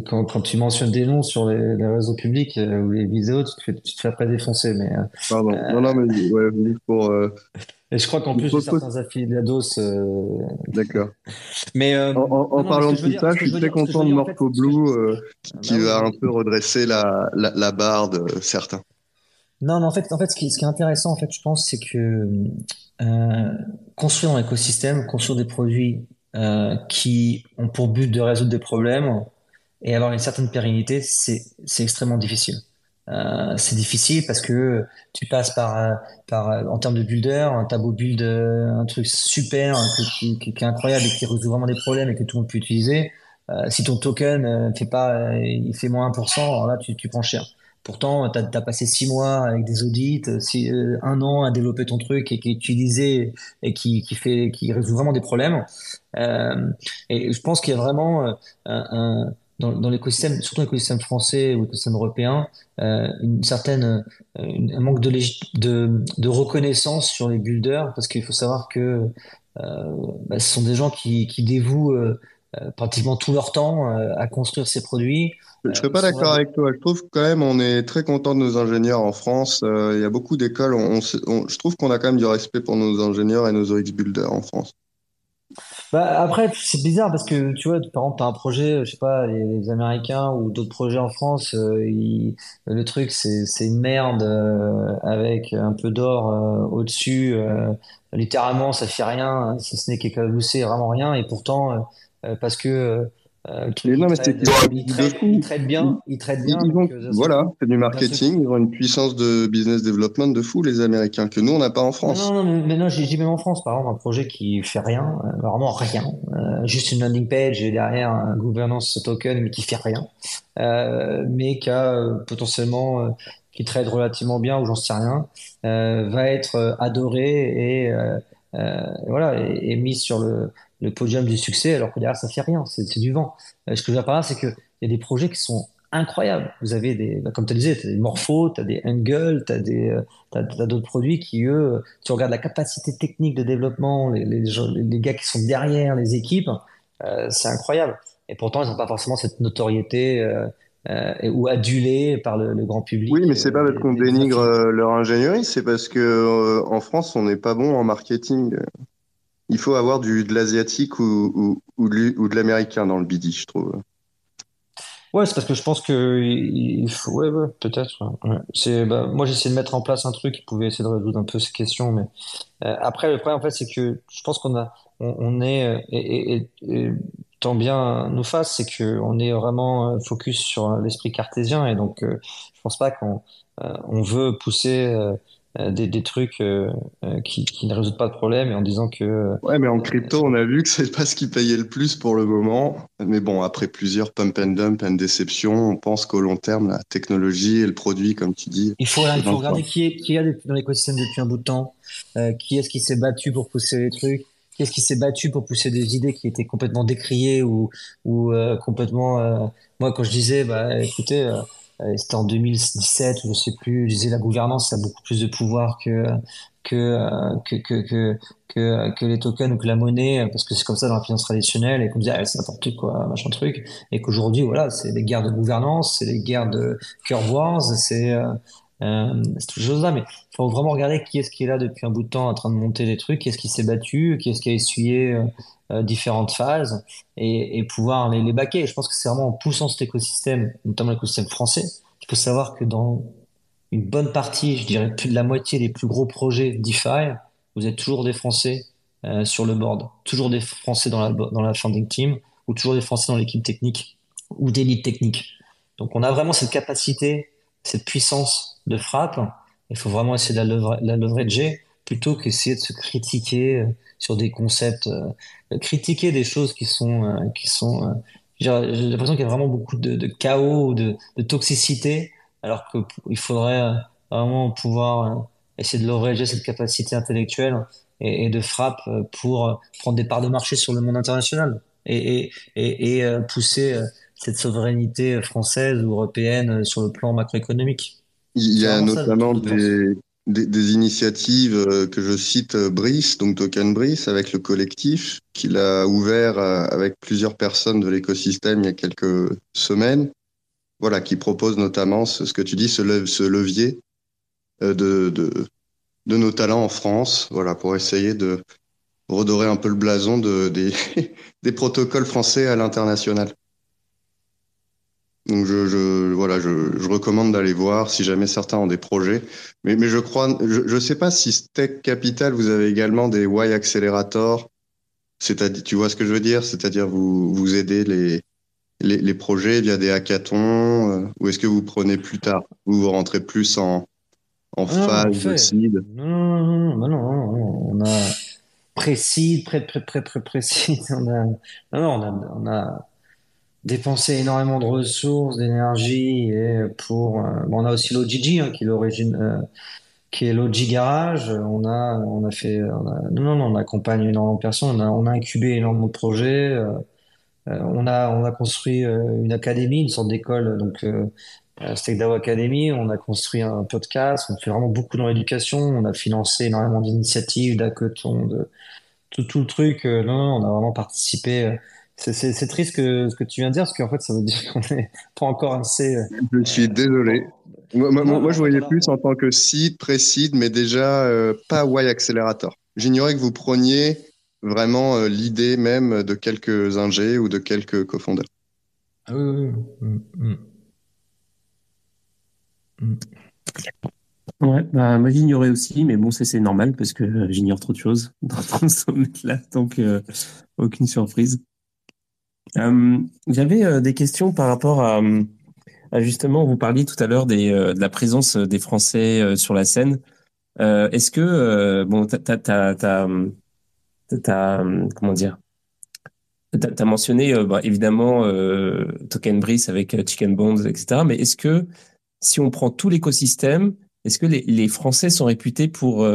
Quand, quand, tu mentionnes des noms sur les, les réseaux publics ou les vidéos, tu te fais, tu te fais après défoncer. Mais, Pardon. non, non, mais ouais, pour. Et je crois qu'en plus, certains affiliados. Euh... D'accord. Mais euh, en, parlant de tout ça, je suis très content de Morpho Blue euh, qui bah va un peu redresser la, la, la barre de certains. Non, mais en fait, en fait, ce qui, ce qui est intéressant, en fait, je pense, c'est que euh, construire un écosystème, construire des produits euh, qui ont pour but de résoudre des problèmes et avoir une certaine pérennité, c'est extrêmement difficile. Euh, c'est difficile parce que tu passes par, euh, par euh, en termes de builder, un tableau build, un truc super qui, qui, est incroyable et qui résout vraiment des problèmes et que tout le monde peut utiliser. si ton token fait pas, il fait moins 1%, alors là tu, tu prends cher. Pourtant, tu as, passé six mois avec des audits, si, un an à développer ton truc et qui est utilisé et qui, qui, fait, qui résout vraiment des problèmes. Euh, et je pense qu'il y a vraiment un, un, dans, dans l'écosystème, surtout l'écosystème français ou l'écosystème européen, euh, une certaine euh, un manque de, de, de, reconnaissance sur les builders, parce qu'il faut savoir que euh, bah, ce sont des gens qui, qui dévouent euh, pratiquement tout leur temps à construire ces produits. Je ne suis pas d'accord avec toi. Je trouve quand même on est très content de nos ingénieurs en France. Il y a beaucoup d'écoles. On, on, je trouve qu'on a quand même du respect pour nos ingénieurs et nos OX builders en France. Bah, après, c'est bizarre parce que tu vois, par exemple, tu as un projet, je sais pas, les, Américains ou d'autres projets en France, euh, le truc, c'est, c'est une merde euh, avec un peu d'or euh, au-dessus. littéralement, ça fait rien, hein, si ce n'est qu'éclabousser, vraiment rien. Et pourtant, parce que euh, non, mais c'est ils, ils, traitent bien, ils traitent bien. Ils euh, voilà, c'est du marketing, ils ont une puissance de business development de fou, les Américains, que nous, on n'a pas en France. Non, non, mais non, j'ai dit même en France, par exemple, un projet qui fait rien, euh, vraiment rien, euh, juste une landing page et derrière un gouvernance token, mais qui fait rien, euh, mais qui a potentiellement, qui trade relativement bien, ou j'en sais rien, va être adoré et, voilà, et, et mis sur le le podium du succès, alors que derrière, ça fait rien, c'est du vent. ce que je veux dire par là, c'est qu'il y a des projets qui sont incroyables. Vous avez des, bah, comme tu disais, tu as des Morpho, tu as des Angle, tu as d'autres produits qui, eux, tu regardes la capacité technique de développement, les, les, les gars qui sont derrière les équipes, c'est incroyable. Et pourtant, ils n'ont pas forcément cette notoriété euh, ou adulés par le, le, grand public. Oui, mais c'est pas parce qu'on dénigre euh, leur ingénierie, c'est parce que euh, en France, on n'est pas bon en marketing. Il faut avoir du, de l'asiatique ou, ou, ou, de, l'américain dans le BD, je trouve. Ouais, c'est parce que je pense que il faut, ouais, peut-être. Ouais. C'est, bah, moi, j'ai essayé de mettre en place un truc qui pouvait essayer de résoudre un peu ces questions, mais euh, après, le problème en fait, c'est que je pense qu'on a, on, on est et, et, et, tant bien nous fasse, c'est qu'on est vraiment euh, focus sur l'esprit cartésien et donc euh, je pense pas qu'on euh, on veut pousser des, des, trucs qui, qui, ne résolvent pas de problème et en disant que ouais mais en crypto on a vu que c'est pas ce qui payait le plus pour le moment. Mais bon après plusieurs pump and dump and déception on pense qu'au long terme la technologie et le produit comme tu dis il faut, il faut regarder qui est qui est dans l'écosystème depuis un bout de temps. Qui est-ce qui s'est battu pour pousser les trucs? Qu'est-ce qui s'est battu pour pousser des idées qui étaient complètement décriées ou, ou euh, complètement. Euh, moi, quand je disais, bah, écoutez, euh, c'était en 2017, je sais plus, je disais la gouvernance a beaucoup plus de pouvoir que que que que que, que, les tokens ou que la monnaie, parce que c'est comme ça dans la finance traditionnelle, et qu'on disait ah, c'est n'importe quoi, machin truc, et qu'aujourd'hui, voilà, c'est des guerres de gouvernance, c'est des guerres de curve wars, c'est euh, cette chose-là, mais il faut vraiment regarder qui est-ce qui est là depuis un bout de temps en train de monter des trucs, qui est-ce qui s'est battu, qui est-ce qui a essuyé euh, euh, différentes phases et, pouvoir les, les baquer. je pense que c'est vraiment en poussant cet écosystème, notamment l'écosystème français, il faut savoir que dans une bonne partie, je dirais plus de la moitié des plus gros projets DeFi, vous êtes toujours des Français euh, sur le board, toujours des Français dans la, dans founding team ou toujours des Français dans l'équipe technique ou d'élite technique. Donc on a vraiment cette capacité, cette puissance de frappe. Il faut vraiment essayer de la, leverager plutôt qu'essayer de se critiquer euh, sur des concepts, euh, critiquer des choses qui sont, euh, qui sont. J'ai l'impression qu'il y a vraiment beaucoup de, chaos, de, de, toxicité, alors qu'il faudrait vraiment pouvoir essayer de leverager cette capacité intellectuelle et, de frappe pour prendre des parts de marché sur le monde international et, pousser cette souveraineté française ou européenne sur le plan macroéconomique. Il y a notamment des, des, des, initiatives euh, que je cite euh, Brice, donc Token Brice, avec le collectif, qu'il a ouvert euh, avec plusieurs personnes de l'écosystème il y a quelques semaines. Voilà, qui propose notamment ce, ce que tu dis, ce, ce levier de, de, de, nos talents en France, voilà, pour essayer de redorer un peu le blason de, des, des protocoles français à l'international. Donc je, je voilà, je, je recommande d'aller voir si jamais certains ont des projets. Mais, mais je crois, je ne sais pas si Tech Capital, vous avez également des Y Accelerator. C'est-à-dire, tu vois ce que je veux dire? C'est-à-dire vous vous aidez les, les, les projets via des hackathons euh, ou est-ce que vous prenez plus tard? Vous vous rentrez plus en en phase de seed? Non, non, non, non, on a précis, pré, pré, pré, pré, précis. On a, non, non, on a, on a dépenser énormément de ressources, d'énergie et pour euh, bon, on a aussi l'OGG hein, qui est l'origine euh, Garage. On a on a fait non non on accompagne énormément de personnes. On a on a incubé énormément de projets. Euh, on a on a construit une académie, une sorte d'école donc Stegdao Academy. On a construit un podcast. On fait vraiment beaucoup dans l'éducation. On a financé énormément d'initiatives, d'hackathons, de tout, tout le truc. non, non, on a vraiment participé c'est triste que, ce que tu viens de dire, parce qu'en fait, ça veut dire qu'on n'est pas encore assez. Euh, je suis désolé. Moi, moi, je voyais plus en tant que seed, pré-seed, mais déjà euh, pas Y Accelerator. J'ignorais que vous preniez vraiment euh, l'idée même de quelques ingés ou de quelques cofondeurs. Ah oui, oui. oui. Mm, mm. Ouais, bah, moi j'ignorais aussi, mais bon, c'est normal parce que j'ignore trop de choses dans ce là donc aucune surprise. Euh, J'avais euh, des questions par rapport à, à, justement, vous parliez tout à l'heure des, euh, de la présence des Français euh, sur la scène. Est-ce que, bon, t'as, t'as, t'as, t'as, comment dire, t'as, as mentionné bah, évidemment Token Brice avec Chicken Bones, etc. Mais est-ce que si on prend tout l'écosystème, est-ce que les, les, Français sont réputés pour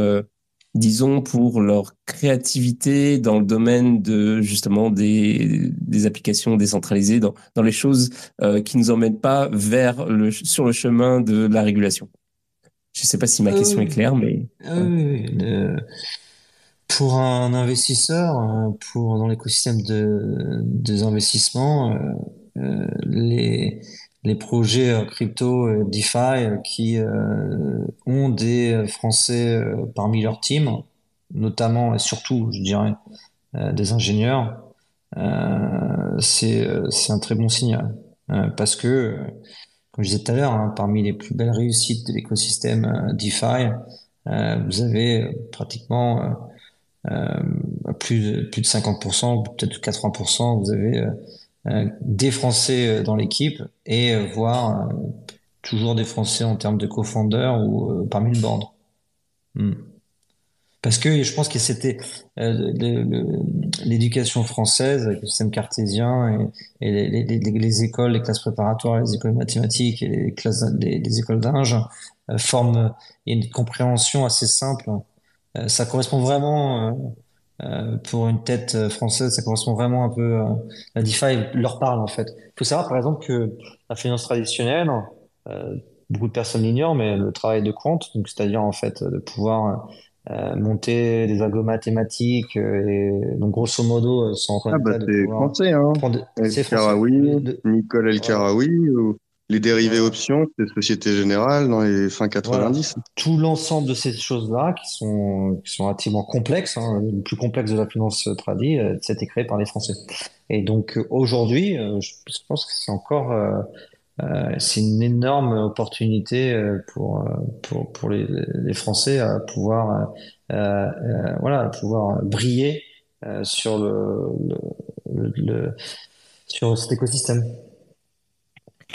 disons, pour leur créativité dans le domaine de justement des, des applications décentralisées, dans, dans les choses euh, qui nous emmènent pas vers le, sur le chemin de la régulation. Je ne sais pas si ma Ah question est claire, mais. Le- pour un investisseur, euh, pour dans l'écosystème de, des investissements, euh, euh, les, les projets euh, crypto euh, DeFi euh, qui ont des Français parmi leur team, notamment et surtout, je dirais, des ingénieurs, c'est un très bon signal. Parce que, comme je disais tout à l'heure, hein, parmi les plus belles réussites de l'écosystème DeFi, vous avez pratiquement plus de, plus de 50%, peut-être 80%, vous avez des Français euh, dans l'équipe et euh, voire euh, toujours des Français en termes de co-founders ou euh, parmi le board. Hmm. Parce que je pense que c'était euh, l'éducation française le système cartésien et, les, les- les- les écoles, les classes préparatoires, les écoles mathématiques et les classes, les, les écoles d'ingé euh, forment une compréhension assez simple. Euh, ça correspond vraiment euh, pour une tête euh, française, ça correspond vraiment un peu euh, la DeFi leur parle en fait. Il faut savoir par exemple que la finance traditionnelle, euh, beaucoup de personnes l'ignorent, mais le travail de quant, donc c'est-à-dire en fait de pouvoir euh, monter des algos mathématiques euh, et donc grosso modo train Ah bah c'est français, hein. prendre El De- de- Nicole El. Karaoui, ou les dérivés options, c'est Société Générale dans les fins 90. tout l'ensemble de ces choses-là qui sont, qui sont relativement complexes, hein, le plus complexe de la finance tradie, euh, c'était créé par les Français. Et donc euh, aujourd'hui, euh, je pense que c'est encore, euh, euh, c'est une énorme opportunité euh, pour, euh, pour, pour les, les Français à pouvoir, euh, euh, voilà, à pouvoir briller euh, sur le, le- le- sur cet écosystème.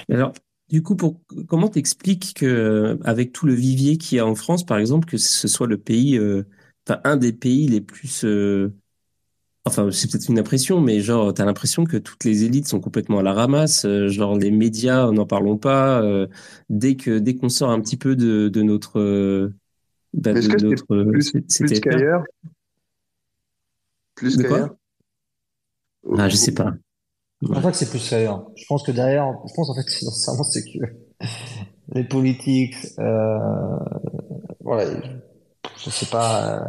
Alors, du coup, pour, comment t'expliques que, euh, avec tout le vivier qu'il y a en France, par exemple, que ce soit le pays, euh, enfin, un des pays les plus, euh, enfin, c'est peut-être une impression, mais genre, t'as l'impression que toutes les élites sont complètement à la ramasse, euh, genre, les médias, n'en parlons pas, euh, dès que, dès qu'on sort un petit peu de, de notre, euh, bah, est-ce de que notre, plus, c'est- plus qu'ailleurs? Plus qu'ailleurs? Ah, je sais pas. Je pense pas que c'est plus ailleurs. Je pense que derrière, je pense en fait, sincèrement, c'est que les politiques, euh, voilà, je sais pas, euh,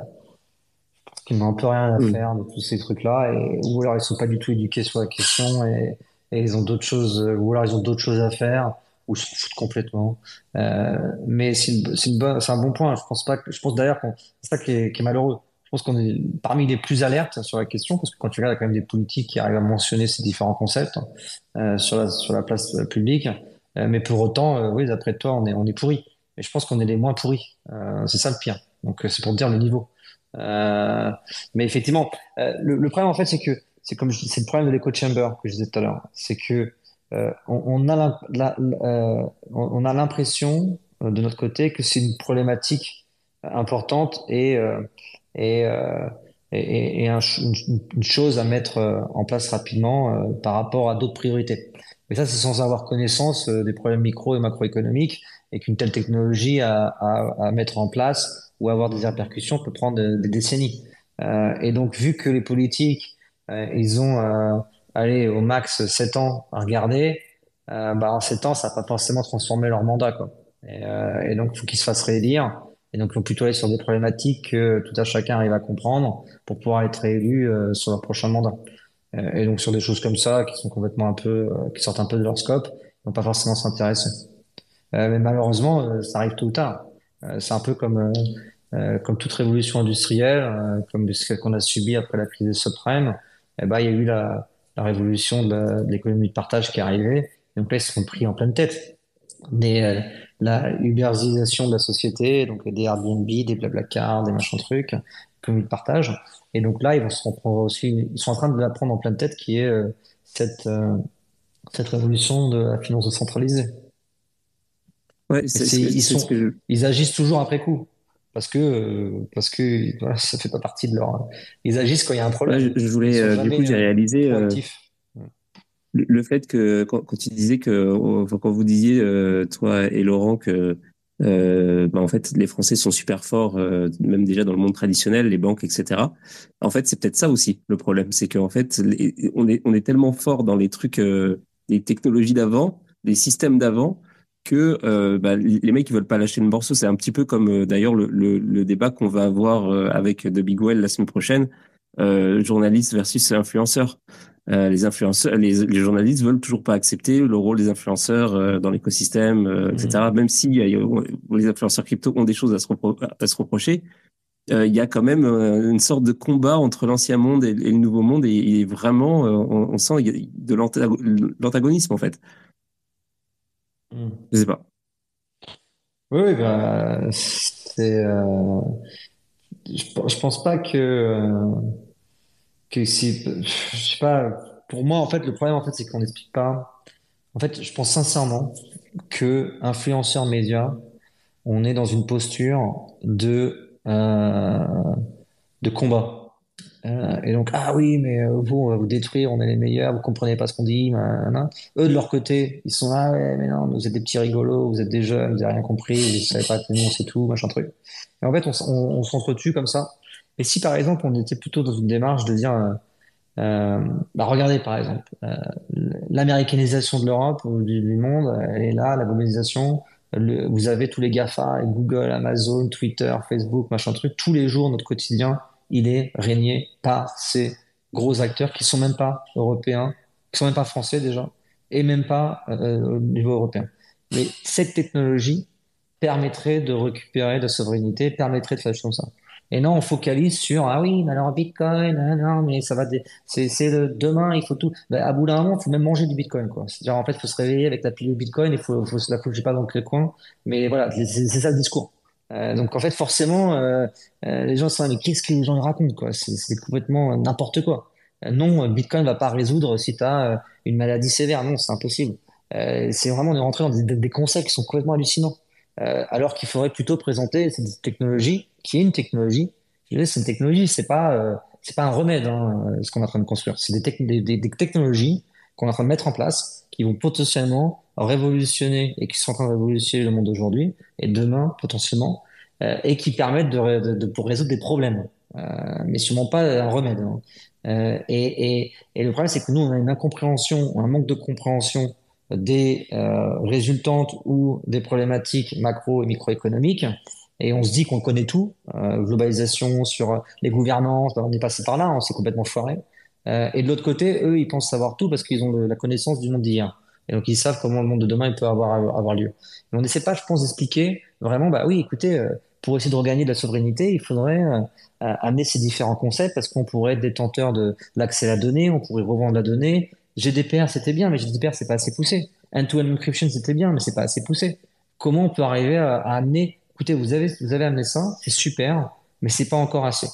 qu'ils n'ont un peu rien à Mm. faire de tous ces trucs-là, et ou alors ils sont pas du tout éduqués sur la question et, et ils ont d'autres choses, ou alors ils ont d'autres choses à faire, ou ils s'en foutent complètement. Euh, mais c'est une, c'est une bonne, c'est un bon point. Je pense pas que, je pense d'ailleurs qu'on, c'est ça qui est, qui est malheureux. Je pense qu'on est parmi les plus alertes sur la question, parce que quand tu regardes, il y a quand même des politiques qui arrivent à mentionner ces différents concepts euh, sur la, place euh, publique. Euh, mais pour autant, oui, d'après toi, on est, on est. Mais je pense qu'on est les moins pourris. C'est ça le pire. Donc, c'est pour dire le niveau. Mais effectivement, le, problème, en fait, c'est que c'est comme c'est le problème de l'écho chamber que je disais tout à l'heure. C'est que on, a on a l'impression de notre côté que c'est une problématique importante et et, euh, et, et- et un une, chose à mettre euh, en place rapidement euh, par rapport à d'autres priorités. Mais ça, c'est sans avoir connaissance des problèmes micro et macroéconomiques et qu'une telle technologie à, à, à mettre en place ou avoir des répercussions peut prendre des, décennies. Euh, et donc, vu que les politiques, euh, ils ont euh, allé au max 7 ans à regarder, bah, en 7 ans, ça va pas forcément transformer leur mandat. Quoi. Et, et donc, il faut qu'ils se fassent réélire. Et donc, ils vont plutôt aller sur des problématiques que tout à chacun arrive à comprendre pour pouvoir être réélu euh, sur leur prochain mandat. Euh, et donc, sur des choses comme ça, qui sont complètement un peu, euh, qui sortent un peu de leur scope, ils vont pas forcément s'intéresser. Euh, mais malheureusement, euh, ça arrive tôt ou tard. Euh, c'est un peu comme, comme toute révolution industrielle, comme ce qu'on a subi après la crise des subprimes. Eh ben, il y a eu la, la révolution de l'économie de partage qui est arrivée. Et donc là, ils se sont pris en pleine tête. Des, la uberisation de la société, donc des Airbnb, des Blablacar, des machins trucs, économie de partage. Et donc là, ils vont se reprendre aussi, ils sont en train de la prendre en pleine tête, qui est euh, cette, euh, cette révolution de la finance décentralisée. Ouais, c'est c'est- c'est- ils c'est ce sont- que je- Ils agissent toujours après coup. Parce que, euh, parce que voilà, ça fait pas partie de leur. Ils agissent quand il y a un problème. je, voulais, euh, du coup, j'ai réalisé. Le, fait que quand, quand tu disais que, enfin, quand vous disiez, euh, toi et Laurent, que euh, bah, en fait, les Français sont super forts, euh, même déjà dans le monde traditionnel, les banques, etc. En fait, c'est peut-être ça aussi le problème, c'est qu'en fait, on est on est tellement fort dans les trucs, euh, les technologies d'avant, les systèmes d'avant, que euh, bah, les mecs ils veulent pas lâcher le morceau. C'est un petit peu comme euh, d'ailleurs le, le, le, débat qu'on va avoir avec The Big Well la semaine prochaine, journaliste versus influenceur. Euh, les influenceurs, les, les, journalistes veulent toujours pas accepter le rôle des influenceurs euh, dans l'écosystème, euh, etc. Mmh. Même si les influenceurs crypto ont des choses à se, à se reprocher, il y a quand même une sorte de combat entre l'ancien monde et, le nouveau monde et, vraiment, on, on, sent il y a de l'antagonisme en fait. Mmh. Je sais pas. Oui, bah, c'est. Je, pense pas que que c'est, je sais pas, pour moi, en fait, le problème, en fait, c'est qu'on n'explique pas. En fait, je pense sincèrement que influenceurs médias, on est dans une posture de, euh, de combat. Euh, et donc, ah oui, mais euh, vous, on va vous détruire, on est les meilleurs, vous comprenez pas ce qu'on dit. Eux, de leur côté, ils sont là, mais non, vous êtes des petits rigolos, vous êtes des jeunes, vous avez rien compris, vous savez pas que nous, c'est tout, machin truc. Et en fait, on, on, on s'entretue comme ça. Et si par exemple on était plutôt dans une démarche de dire, euh, bah regardez par exemple, l'américanisation de l'Europe du, monde, elle est là, la globalisation. Vous avez tous les GAFA, Google, Amazon, Twitter, Facebook, machin truc. Tous les jours, notre quotidien, il est régné par ces gros acteurs qui sont même pas européens, qui sont même pas français déjà, et même pas euh, au niveau européen. Mais cette technologie permettrait de récupérer de la souveraineté, permettrait de faire comme ça. Et non, on focalise sur ah oui, mais alors Bitcoin, non, non mais ça va, c'est c'est demain, il faut tout. Ben, à bout d'un moment, il faut même manger du Bitcoin quoi. C'est-à-dire en fait, il faut se réveiller avec la pilule Bitcoin, il faut, faut la foutre, pas dans quel coin. Mais voilà, c'est ça le discours. Euh, donc en fait, forcément, euh, euh, les gens sont là, mais qu'est-ce que les gens racontent quoi C'est complètement n'importe quoi. Non, Bitcoin va pas résoudre si tu as une maladie sévère. Non, c'est impossible. c'est vraiment de rentrer dans des, des, concepts qui sont complètement hallucinants. alors qu'il faudrait plutôt présenter cette technologie qui est une technologie. C'est une technologie, c'est pas c'est pas un remède hein, ce qu'on est en train de construire. C'est des, technologies qu'on est en train de mettre en place qui vont potentiellement révolutionner et qui sont en train de révolutionner le monde d'aujourd'hui et demain potentiellement euh, et qui permettent de, pour résoudre des problèmes, euh, mais sûrement pas un remède. Hein. Euh, et, et, le problème, c'est que nous, on a une incompréhension, un manque de compréhension des résultantes ou des problématiques macro et microéconomiques et on se dit qu'on connaît tout, globalisation sur les gouvernances, on est passé par là, on s'est complètement foiré. Et de l'autre côté, eux, ils pensent savoir tout parce qu'ils ont la connaissance du monde d'hier. Et donc ils savent comment le monde de demain peut avoir avoir lieu. Mais on n'essaie pas, je pense, d'expliquer vraiment, bah oui, écoutez, euh, pour essayer de regagner de la souveraineté, il faudrait euh, amener ces différents concepts parce qu'on pourrait être détenteur de l'accès à la donnée, on pourrait revendre la donnée. GDPR, c'était bien, mais GDPR, c'est pas assez poussé. End-to-end encryption, c'était bien, mais c'est pas assez poussé. Comment on peut arriver à, amener écoutez, vous avez, vous avez amené ça, c'est super, mais c'est pas encore assez.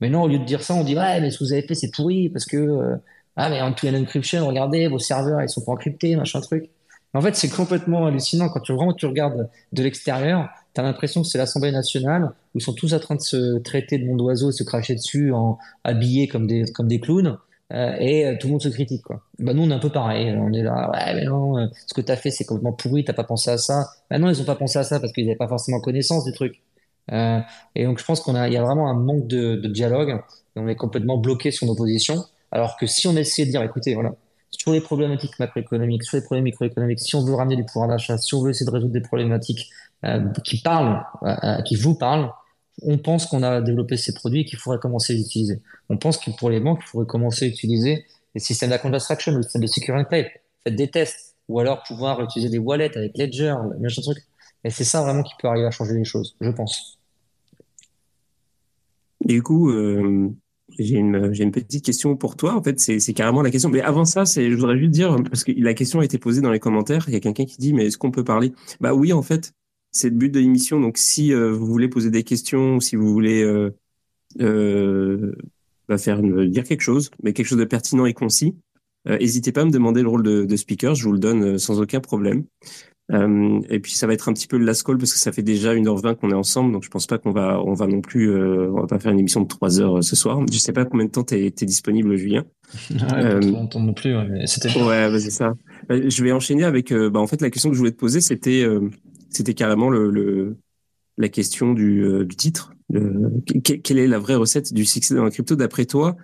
Mais non, au lieu de dire ça, on dit, ouais, mais ce que vous avez fait, c'est pourri, parce que, euh, ah, mais en end encryption, regardez, vos serveurs, ils sont pas encryptés, machin truc. En fait, c'est complètement hallucinant. Quand tu, vraiment, tu regardes de l'extérieur, tu as l'impression que c'est l'Assemblée nationale, où ils sont tous en train de se traiter de monde d'oiseau et se cracher dessus, en habillés comme des, comme des clowns. Euh, et euh, tout le monde se critique quoi. Bah nous on est un peu pareil, on est là ouais mais non, euh, ce que t'as fait c'est complètement pourri, t'as pas pensé à ça. Bah non ils ont pas pensé à ça parce qu'ils n'avaient pas forcément connaissance du truc. et donc je pense qu'on a, il y a vraiment un manque de, de dialogue, on est complètement bloqué sur nos positions. Alors que si on essayait de dire écoutez voilà sur les problématiques macroéconomiques, sur les problèmes microéconomiques, si on veut ramener du pouvoir d'achat, si on veut essayer de résoudre des problématiques qui parlent, qui vous parlent, on pense qu'on a développé ces produits et qu'il faudrait commencer à les utiliser. On pense que pour les banques, il faudrait commencer à utiliser les systèmes d'account abstraction, le système de secure enclave. Faites des tests. Ou alors pouvoir utiliser des wallets avec Ledger, machin truc. Et c'est ça vraiment qui peut arriver à changer les choses, je pense. Du coup, euh, j'ai une, une petite question pour toi. En fait, c'est carrément la question. Mais avant ça, c'est, je voudrais juste dire, parce que la question a été posée dans les commentaires, il y a quelqu'un qui dit, mais est-ce qu'on peut parler? Bah oui, en fait, c'est le but de l'émission. Donc, si euh, vous voulez poser des questions, si vous voulez euh, euh, bah, faire dire quelque chose, mais quelque chose de pertinent et concis, n'hésitez pas à me demander le rôle de, de, speaker. Je vous le donne sans aucun problème. Et puis ça va être un petit peu le last call parce que ça fait déjà 1h20 qu'on est ensemble, donc je pense pas qu'on va on va non plus on va pas faire une émission de 3 heures ce soir. Je sais pas combien de temps tu es, disponible, Julien. Ouais, pas trop longtemps non plus, ouais, mais c'était. Ouais, bah, c'est ça. je vais enchaîner avec bah, en fait la question que je voulais te poser, c'était c'était carrément le, le, la question du, du titre. quelle est la vraie recette du succès dans la crypto d'après toi?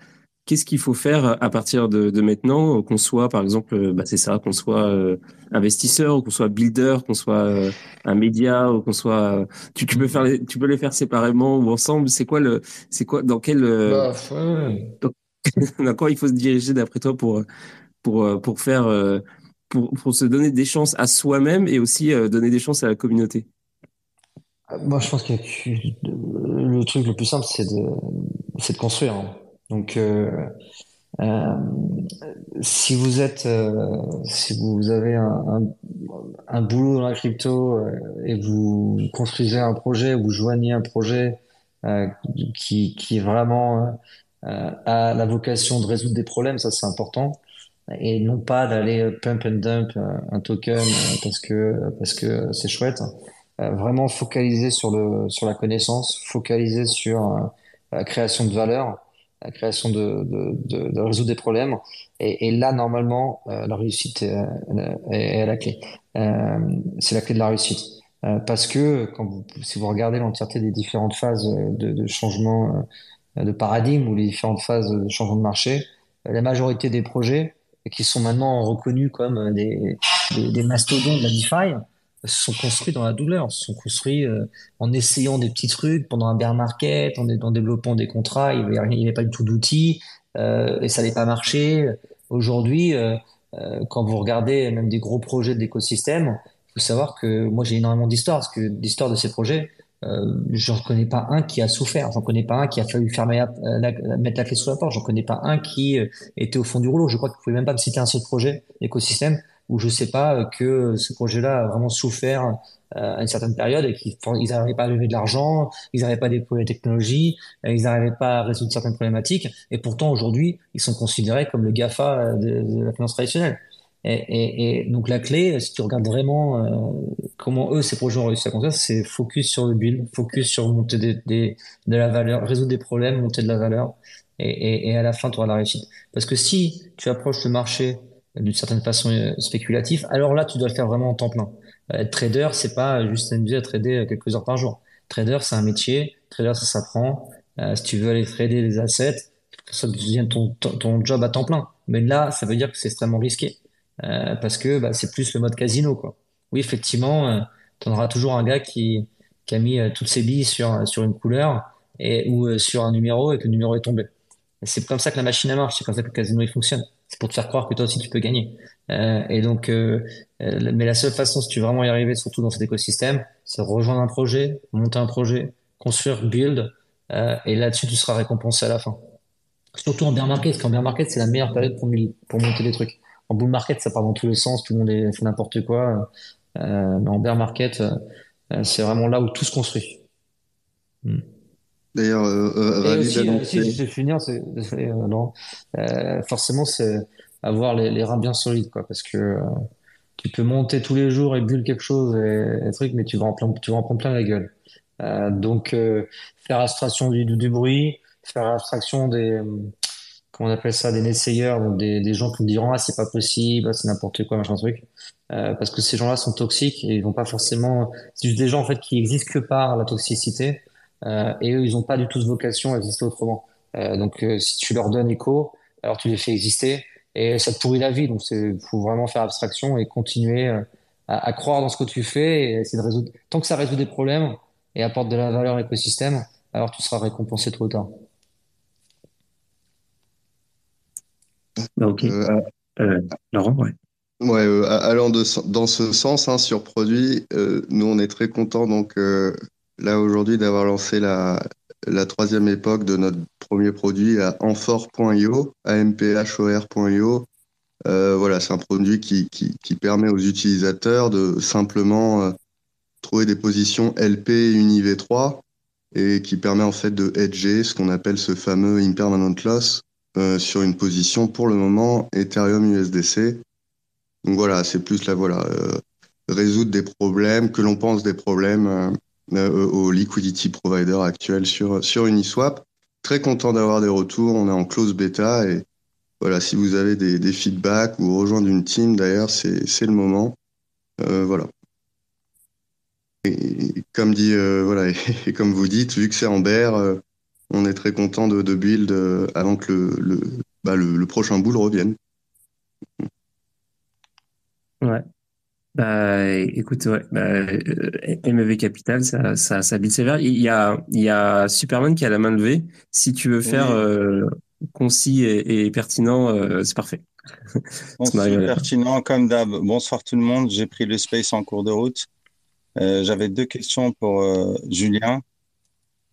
Qu'est-ce qu'il faut faire à partir de, de maintenant, qu'on soit par exemple, bah, c'est ça, qu'on soit euh, investisseur, ou qu'on soit builder, qu'on soit euh, un média, ou qu'on soit, tu, tu peux faire, les, tu peux les faire séparément ou ensemble. C'est quoi le, c'est quoi, dans quel, euh, bah, dans, quoi il faut se diriger d'après toi pour, pour, pour faire, pour, pour se donner des chances à soi-même et aussi donner des chances à la communauté? Moi, je pense que le truc le plus simple, c'est de, c'est de construire. Hein. Donc, euh, euh, si vous êtes, euh, si vous avez un, un, un, boulot dans la crypto euh, et vous construisez un projet, vous joignez un projet euh, qui, qui est vraiment a la vocation de résoudre des problèmes, ça c'est important, et non pas d'aller pump and dump un token parce que parce que c'est chouette. vraiment focaliser sur le sur la connaissance, focaliser sur la création de valeur la création de, de, de, résoudre des problèmes. Et, et là, normalement, euh, la réussite est, est, à la clé. Euh, c'est la clé de la réussite. Euh, parce que quand vous, si vous regardez l'entièreté des différentes phases de, de changement euh, de paradigme ou les différentes phases de changement de marché, la majorité des projets qui sont maintenant reconnus comme des, des, des mastodontes de la DeFi, sont construits dans la douleur, sont construits euh, en essayant des petits trucs pendant un bear market, en, développant des contrats, il n'y avait, avait, pas du tout d'outils euh, et ça n'allait pas marcher. Aujourd'hui, euh, euh, quand vous regardez même des gros projets d'écosystème, il faut savoir que moi j'ai énormément d'histoires, parce que d'histoires de ces projets, euh, j'en connais pas un qui a souffert, j'en connais pas un qui a fallu fermer la, mettre la clé sous la porte, j'en connais pas un qui était au fond du rouleau. Je crois que vous pouvez même pas me citer un seul projet d'écosystème où je sais pas euh, que ce projet-là a vraiment souffert euh, à une certaine période et qu'ils n'arrivaient pas à lever de l'argent, ils n'arrivaient pas à déployer la technologie, euh, ils n'arrivaient pas à résoudre certaines problématiques. Et pourtant, aujourd'hui, ils sont considérés comme le GAFA de, la finance traditionnelle. Et, donc la clé, si tu regardes vraiment euh, comment eux, ces projets ont réussi à construire, c'est focus sur le build, focus sur monter de la valeur, résoudre des problèmes, monter de la valeur, et, et à la fin, tu auras la réussite. Parce que si tu approches le marché d'une certaine façon euh, spéculatif, alors là, tu dois le faire vraiment en temps plein. Euh, être trader, c'est pas juste amuser à trader quelques heures par jour. Trader, c'est un métier. Trader, ça s'apprend. Euh, si tu veux aller trader des assets, ça devient ton, ton, job à temps plein. Mais là, ça veut dire que c'est extrêmement risqué. Euh, parce que bah, c'est plus le mode casino. Quoi. Oui, effectivement, euh, tu en auras toujours un gars qui, qui a mis toutes ses billes sur, sur une couleur et, ou sur un numéro et que le numéro est tombé. C'est comme ça que la machine marche, c'est comme ça que le casino il fonctionne c'est pour te faire croire que toi aussi tu peux gagner. Euh, et donc, euh, euh, mais la seule façon, si tu veux vraiment y arriver, surtout dans cet écosystème, c'est rejoindre un projet, monter un projet, construire, build, euh, et là-dessus tu seras récompensé à la fin. Surtout en bear market, parce qu'en bear market c'est la meilleure période pour, pour monter des trucs. En bull market, ça part dans tous les sens, tout le monde est, fait n'importe quoi. Euh, mais en bear market, euh, c'est vraiment là où tout se construit. Hmm. D'ailleurs, euh, euh aussi, si je vais finir, c'est, euh, non, euh, forcément, c'est avoir les, les, reins bien solides, quoi, parce que euh, tu peux monter tous les jours et bulle quelque chose et, et truc, mais tu vas en plein, tu vas en prendre plein la gueule. Euh, donc, faire abstraction du, du, bruit, faire abstraction des, comment on appelle ça, des essayeurs, donc des, des gens qui me diront ah c'est pas possible, ah, c'est n'importe quoi, machin truc, parce que ces gens-là sont toxiques et ils vont pas forcément, c'est juste des gens en fait qui existent que par la toxicité. euh, et eux, ils n'ont pas du tout de vocation à exister autrement. Euh, donc, euh, si tu leur donnes écho, alors tu les fais exister et ça te pourrit la vie. Donc, c'est faut vraiment faire abstraction et continuer à, à, croire dans ce que tu fais et essayer de résoudre. Tant que ça résout des problèmes et apporte de la valeur à l'écosystème, alors tu seras récompensé trop tard. Ok. Euh, euh, Laurent, ouais. Ouais, euh, allant de, dans ce sens, hein, sur produit, nous on est très contents donc là aujourd'hui d'avoir lancé la, la troisième époque de notre premier produit à amphor.io, amphor.io. Euh, voilà, c'est un produit qui, permet aux utilisateurs de simplement euh, trouver des positions LP Uni V3 et qui permet en fait de hedger ce qu'on appelle ce fameux impermanent loss euh, sur une position pour le moment Ethereum USDC. Donc voilà, c'est plus là voilà résoudre des problèmes que l'on pense des problèmes au liquidity provider actuel sur, sur Uniswap. Très content d'avoir des retours. On est en close bêta et voilà, si vous avez des, feedbacks ou rejoindre une team, d'ailleurs, c'est le moment. Euh, voilà. et comme dit, euh, voilà, et comme vous dites, vu que c'est en euh, on est très content de, build euh, avant que le, le, bah, le, le prochain boule revienne. Ouais. Bah, écoute, ouais, bah, euh, MEV Capital, ça, ça, ça build sévère. Il y a, il y a Superman qui a la main levée. Si tu veux faire Oui. euh, concis et, et pertinent, euh, c'est parfait. Bon, c'est pertinent, comme d'hab. Bonsoir tout le monde. J'ai pris le space en cours de route. Euh, j'avais deux questions pour Julien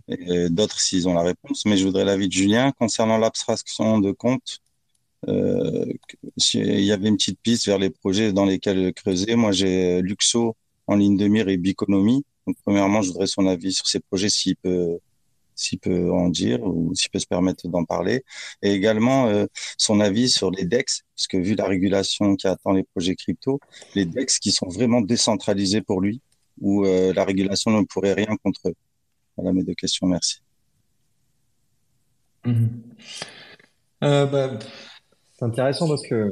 et d'autres s'ils ont la réponse, mais je voudrais l'avis de Julien concernant l'abstraction de compte. Euh, il y avait une petite piste vers les projets dans lesquels creuser. Moi, j'ai euh, Luxo en ligne de mire et Biconomie. Donc, premièrement, je voudrais son avis sur ces projets, s'il peut, s'il peut en dire ou s'il peut se permettre d'en parler. Et également, euh, son avis sur les DEX, parce que vu la régulation qui attend les projets crypto, les DEX qui sont vraiment décentralisés pour lui, où euh, la régulation ne pourrait rien contre eux. Voilà mes deux questions, merci. Mhm. Euh, bah, c'est intéressant parce que euh,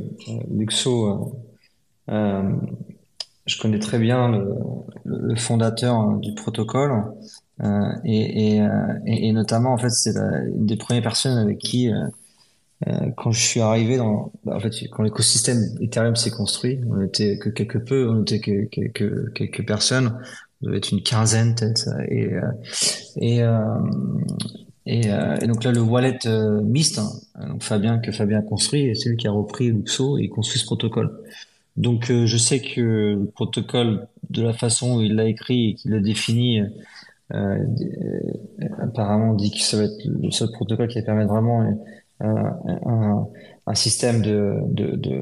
Luxo, euh, euh, je connais très bien le, fondateur euh, du protocole et, notamment en fait c'est une des premières personnes avec qui quand je suis arrivé dans bah, en fait quand l'écosystème Ethereum s'est construit on était que quelque peu on était que quelques quelques personnes on devait être une quinzaine peut-être et et, euh, et donc là, le wallet euh, Mist, hein, donc Fabien que Fabien a construit, c'est lui qui a repris Luxo et construit ce protocole. Donc euh, je sais que le protocole, de la façon où il l'a écrit et qu'il l'a défini, euh, euh, apparemment dit que ça va être le seul protocole qui va permettre vraiment un, un, un système de, de, de,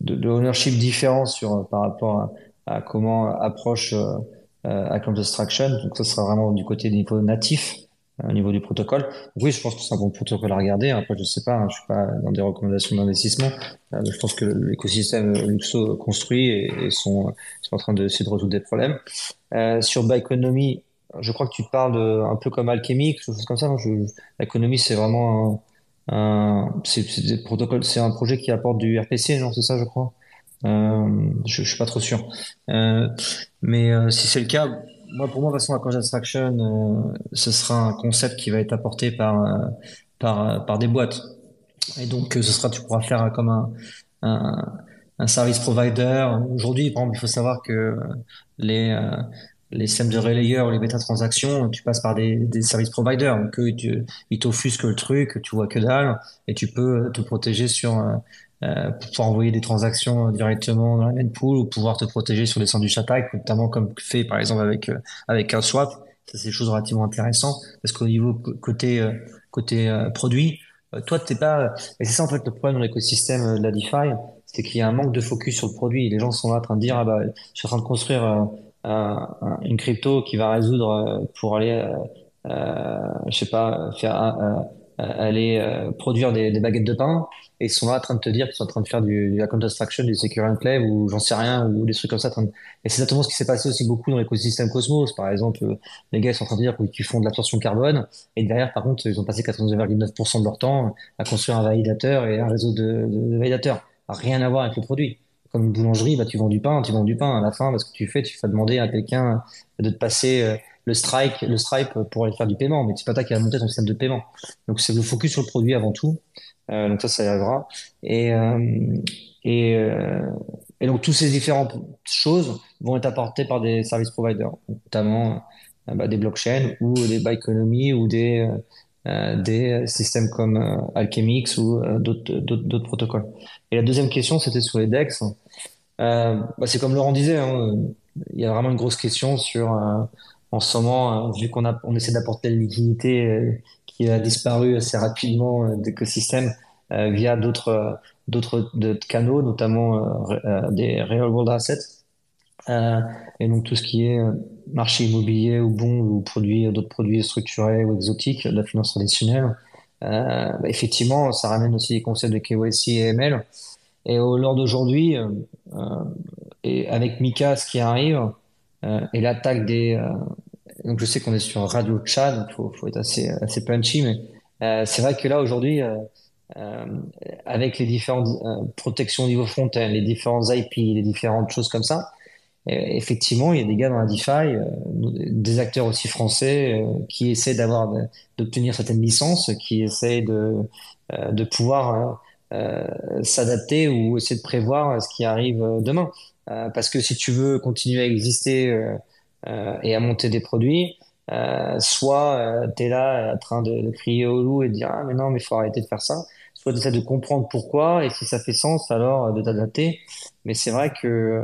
de, ownership différent sur, par rapport à, à comment approche euh, account abstraction. Donc ça sera vraiment du côté du niveau natif au niveau du protocole. Oui, je pense que c'est un bon protocole à regarder. Après, je sais pas, hein, je suis pas dans des recommandations d'investissement. Euh, je pense que l'écosystème Luxo construit et, et sont, sont en train d'essayer de résoudre des problèmes. Euh, sur Bioeconomy, je crois que tu parles un peu comme Alchemy, quelque chose comme ça. L'économie, c'est vraiment un, un c'est protocoles, c'est un projet qui apporte du RPC, non? C'est ça, je crois? Euh, je, je suis pas trop sûr. Euh, mais euh, si c'est le cas, moi, pour moi, de toute façon, la Conscious Abstraction, euh, ce sera un concept qui va être apporté par, euh, par, par des boîtes. Et donc, euh, ce sera, tu pourras faire comme un, un, service provider. Aujourd'hui, par exemple, il faut savoir que les, euh, les systèmes de relayeur ou les bêta transactions, tu passes par des, des services providers. Donc, eux, tu, ils t'offusquent le truc, tu vois que dalle, et tu peux te protéger sur, euh, pour pouvoir envoyer des transactions directement dans la main pool ou pouvoir te protéger sur les sandwich attaques, notamment comme fait par exemple avec euh, avec un swap. Ça c'est des choses relativement intéressantes parce qu'au niveau côté euh, côté euh, produit, toi t'es pas. Et c'est ça en fait le problème dans l'écosystème de la DeFi, c'est qu'il y a un manque de focus sur le produit. Les gens sont là en train de dire ah bah je suis en train de construire un, une crypto qui va résoudre pour aller je sais pas faire un, aller euh, produire des, des, baguettes de pain et ils sont là en train de te dire qu'ils sont en train de faire du, du account abstraction, du secure enclave ou j'en sais rien ou des trucs comme ça. De... Et c'est exactement ce qui s'est passé aussi beaucoup dans l'écosystème Cosmos. Par exemple, les gars sont en train de dire qu'ils font de l'absorption carbone et derrière, par contre, ils ont passé 99,9% de leur temps à construire un validateur et un réseau de, de, de validateurs. Rien à voir avec le produit. Comme une boulangerie, bah, tu vends du pain, tu vends du pain. À la fin, bah, ce que tu fais, tu fais demander à quelqu'un de te passer euh, le strike, le stripe pour faire du paiement, mais c'est pas toi qui vas monter ton système de paiement. Donc c'est le focus sur le produit avant tout. Euh, donc ça, ça y arrivera. Et euh, euh, et donc toutes ces différentes choses vont être apportées par des services providers, notamment bah, des blockchains ou des Bioeconomy ou des des systèmes comme Alchemix ou d'autres d'autres protocoles. Et la deuxième question, c'était sur les DEX. bah, c'est comme Laurent disait, hein, il y a vraiment une grosse question sur en ce moment, vu qu'on on essaie d'apporter la liquidité euh, qui a disparu assez rapidement euh, d'écosystèmes euh, via d'autres d'autres canaux, notamment euh, des real world assets. et donc tout ce qui est marché immobilier ou bon ou produits, d'autres produits structurés ou exotiques, de la finance traditionnelle. Bah, effectivement, ça ramène aussi les concepts de KYC et ML. Et au lors d'aujourd'hui, et avec Mika, ce qui arrive, euh, et l'attaque des euh, donc je sais qu'on est sur Radio Chat donc faut, faut être assez punchy mais euh, c'est vrai que là aujourd'hui avec les différentes protections au niveau front-end les différents IP les différentes choses comme ça effectivement, il y a des gars dans la DeFi, euh, des acteurs aussi français euh, qui essaient d'avoir d'obtenir certaines licences, qui essaient de euh, de pouvoir s'adapter ou essayer de prévoir ce qui arrive demain. parce que si tu veux continuer à exister et à monter des produits, soit tu es là en train de, crier au loup et de dire ah mais non mais il faut arrêter de faire ça soit tu essaies de comprendre pourquoi et si ça fait sens alors de t'adapter mais c'est vrai que euh,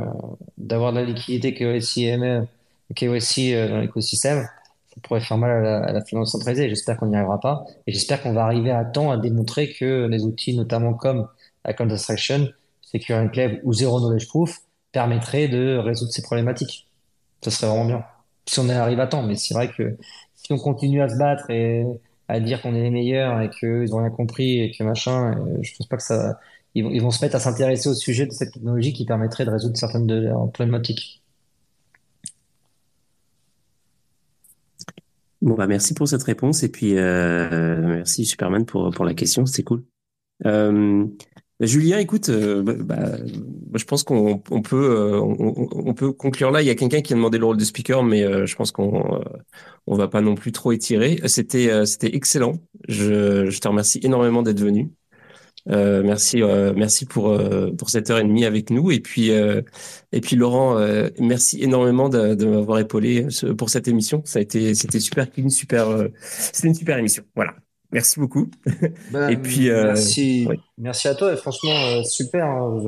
d'avoir de la liquidité KYC ML, KYC euh, dans l'écosystème, ça pourrait faire mal à la, à la finance centralisée. J'espère qu'on n'y arrivera pas. Et j'espère qu'on va arriver à temps à démontrer que les outils, notamment comme Account Abstraction, Secure Enclave ou Zero Knowledge Proof, permettraient de résoudre ces problématiques. Ça serait vraiment bien. Si on arrive à temps. Mais c'est vrai que si on continue à se battre et à dire qu'on est les meilleurs et qu'ils ont rien compris et que machin, euh, je pense pas que ça, ils, vont se mettre à s'intéresser au sujet de cette technologie qui permettrait de résoudre certaines de leurs problématiques. Bon, bah, merci pour cette réponse et puis euh, merci Superman pour, pour la question, c'était cool. Euh, Julien, écoute, euh, bah, bah je pense qu'on euh, peut conclure là. Il y a quelqu'un qui a demandé le rôle de speaker, mais euh, je pense qu'on on va pas non plus trop étirer. C'était excellent. Je, te remercie énormément d'être venu. Merci, merci pour cette heure et demie avec nous. Et puis et puis Laurent, merci énormément de, m'avoir épaulé pour cette émission. Ça a été c'était super clean, super c'était une super émission. Voilà. Merci beaucoup. Ben, et puis merci merci à toi. Et franchement super. Hein.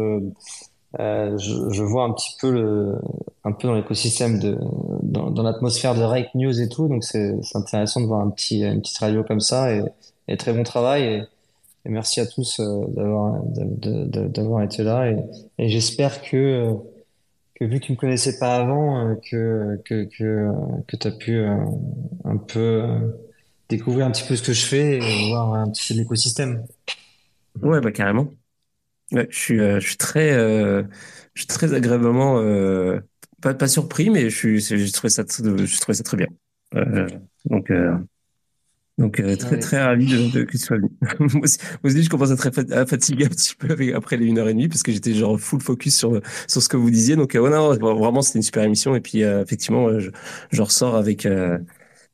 Je, je, je, vois un petit peu le un peu dans l'écosystème de dans, dans l'atmosphère de Rake News et tout. Donc c'est intéressant de voir un petit une petite radio comme ça et, et très bon travail. Et, et merci à tous euh, d'avoir d'avoir été là et, et j'espère que que vu que tu me connaissais pas avant euh, que que que, que tu as pu euh, un peu découvrir un petit peu ce que je fais et voir un petit peu l'écosystème. Ouais, bah carrément. Ouais, je suis je suis très je suis très agréablement pas pas surpris mais je suis j'ai trouvé ça je trouvé ça très bien. donc donc euh, très très ravi de, de, que tu sois venu. moi, aussi, je commence à à fatiguer un petit peu après les 1h30 parce que j'étais genre full focus sur sur ce que vous disiez. Donc euh, ouais, non, vraiment c'était une super émission et puis euh, effectivement je, je ressors avec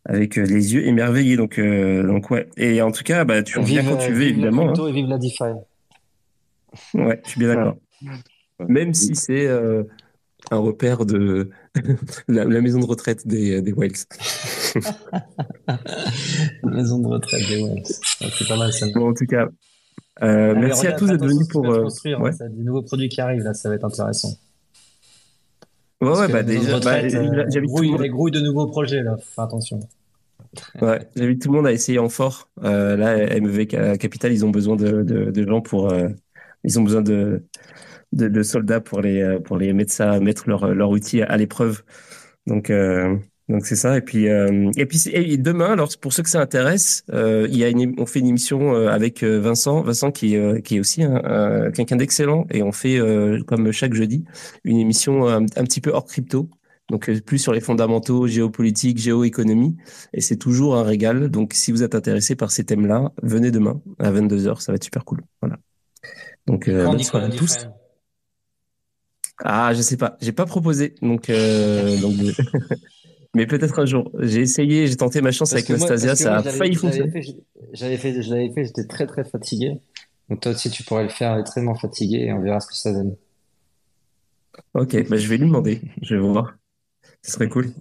avec les yeux émerveillés. Donc donc ouais. Et en tout cas bah tu reviens quand tu veux évidemment. Hein. Et vive la DeFi. Ouais, je suis bien d'accord. Même si c'est un repère de la, maison de retraite des, des Wales. la maison de retraite des Wales. C'est pas mal ça. Bon, en tout cas, euh, merci à tous d'être venus pour. Euh, construire, ouais. des nouveaux produits qui arrivent là, ça va être intéressant. Ouais, ouais, bah déjà, bah, grouille, les grouilles de nouveaux projets là, attention. Ouais, j'invite tout le monde à essayer en fort. Euh, là, MEV Capital, ils ont besoin de, de, de gens pour. Euh, ils ont besoin de, de, de, soldats pour les euh, pour les mettre ça mettre leur leur outil à, l'épreuve. Donc euh, donc c'est ça. Et puis euh, et puis et demain alors pour ceux que ça intéresse euh, il y a une, on fait une émission avec Vincent Vincent qui est qui est aussi un, quelqu'un d'excellent. Et on fait comme chaque jeudi une émission un, petit peu hors crypto. Donc plus sur les fondamentaux géopolitique géoéconomie. Et c'est toujours un régal. Donc si vous êtes intéressé par ces thèmes là venez demain à 22h ça va être super cool. Voilà. Donc bonne soirée à tous. ah, je sais pas. J'ai pas proposé. Donc, euh, donc mais peut-être un jour. J'ai essayé, j'ai tenté ma chance avec Nastasia, ça a failli fonctionner. J'avais fait, je l'avais fait, j'étais très très fatigué. Donc toi aussi, tu pourrais le faire extrêmement fatigué et on verra ce que ça donne. Ok, bah, je vais lui demander. Je vais voir. Ce serait cool.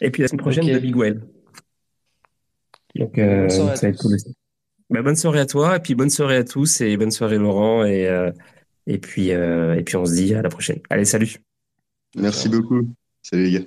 Et puis la semaine prochaine, de Big Well. Donc, euh, ça va être cool aussi. Bah, bonne soirée à toi, et puis bonne soirée à tous, et bonne soirée Laurent, et euh, et puis, euh, et puis on se dit à la prochaine. Allez, salut. Merci beaucoup. Salut les gars.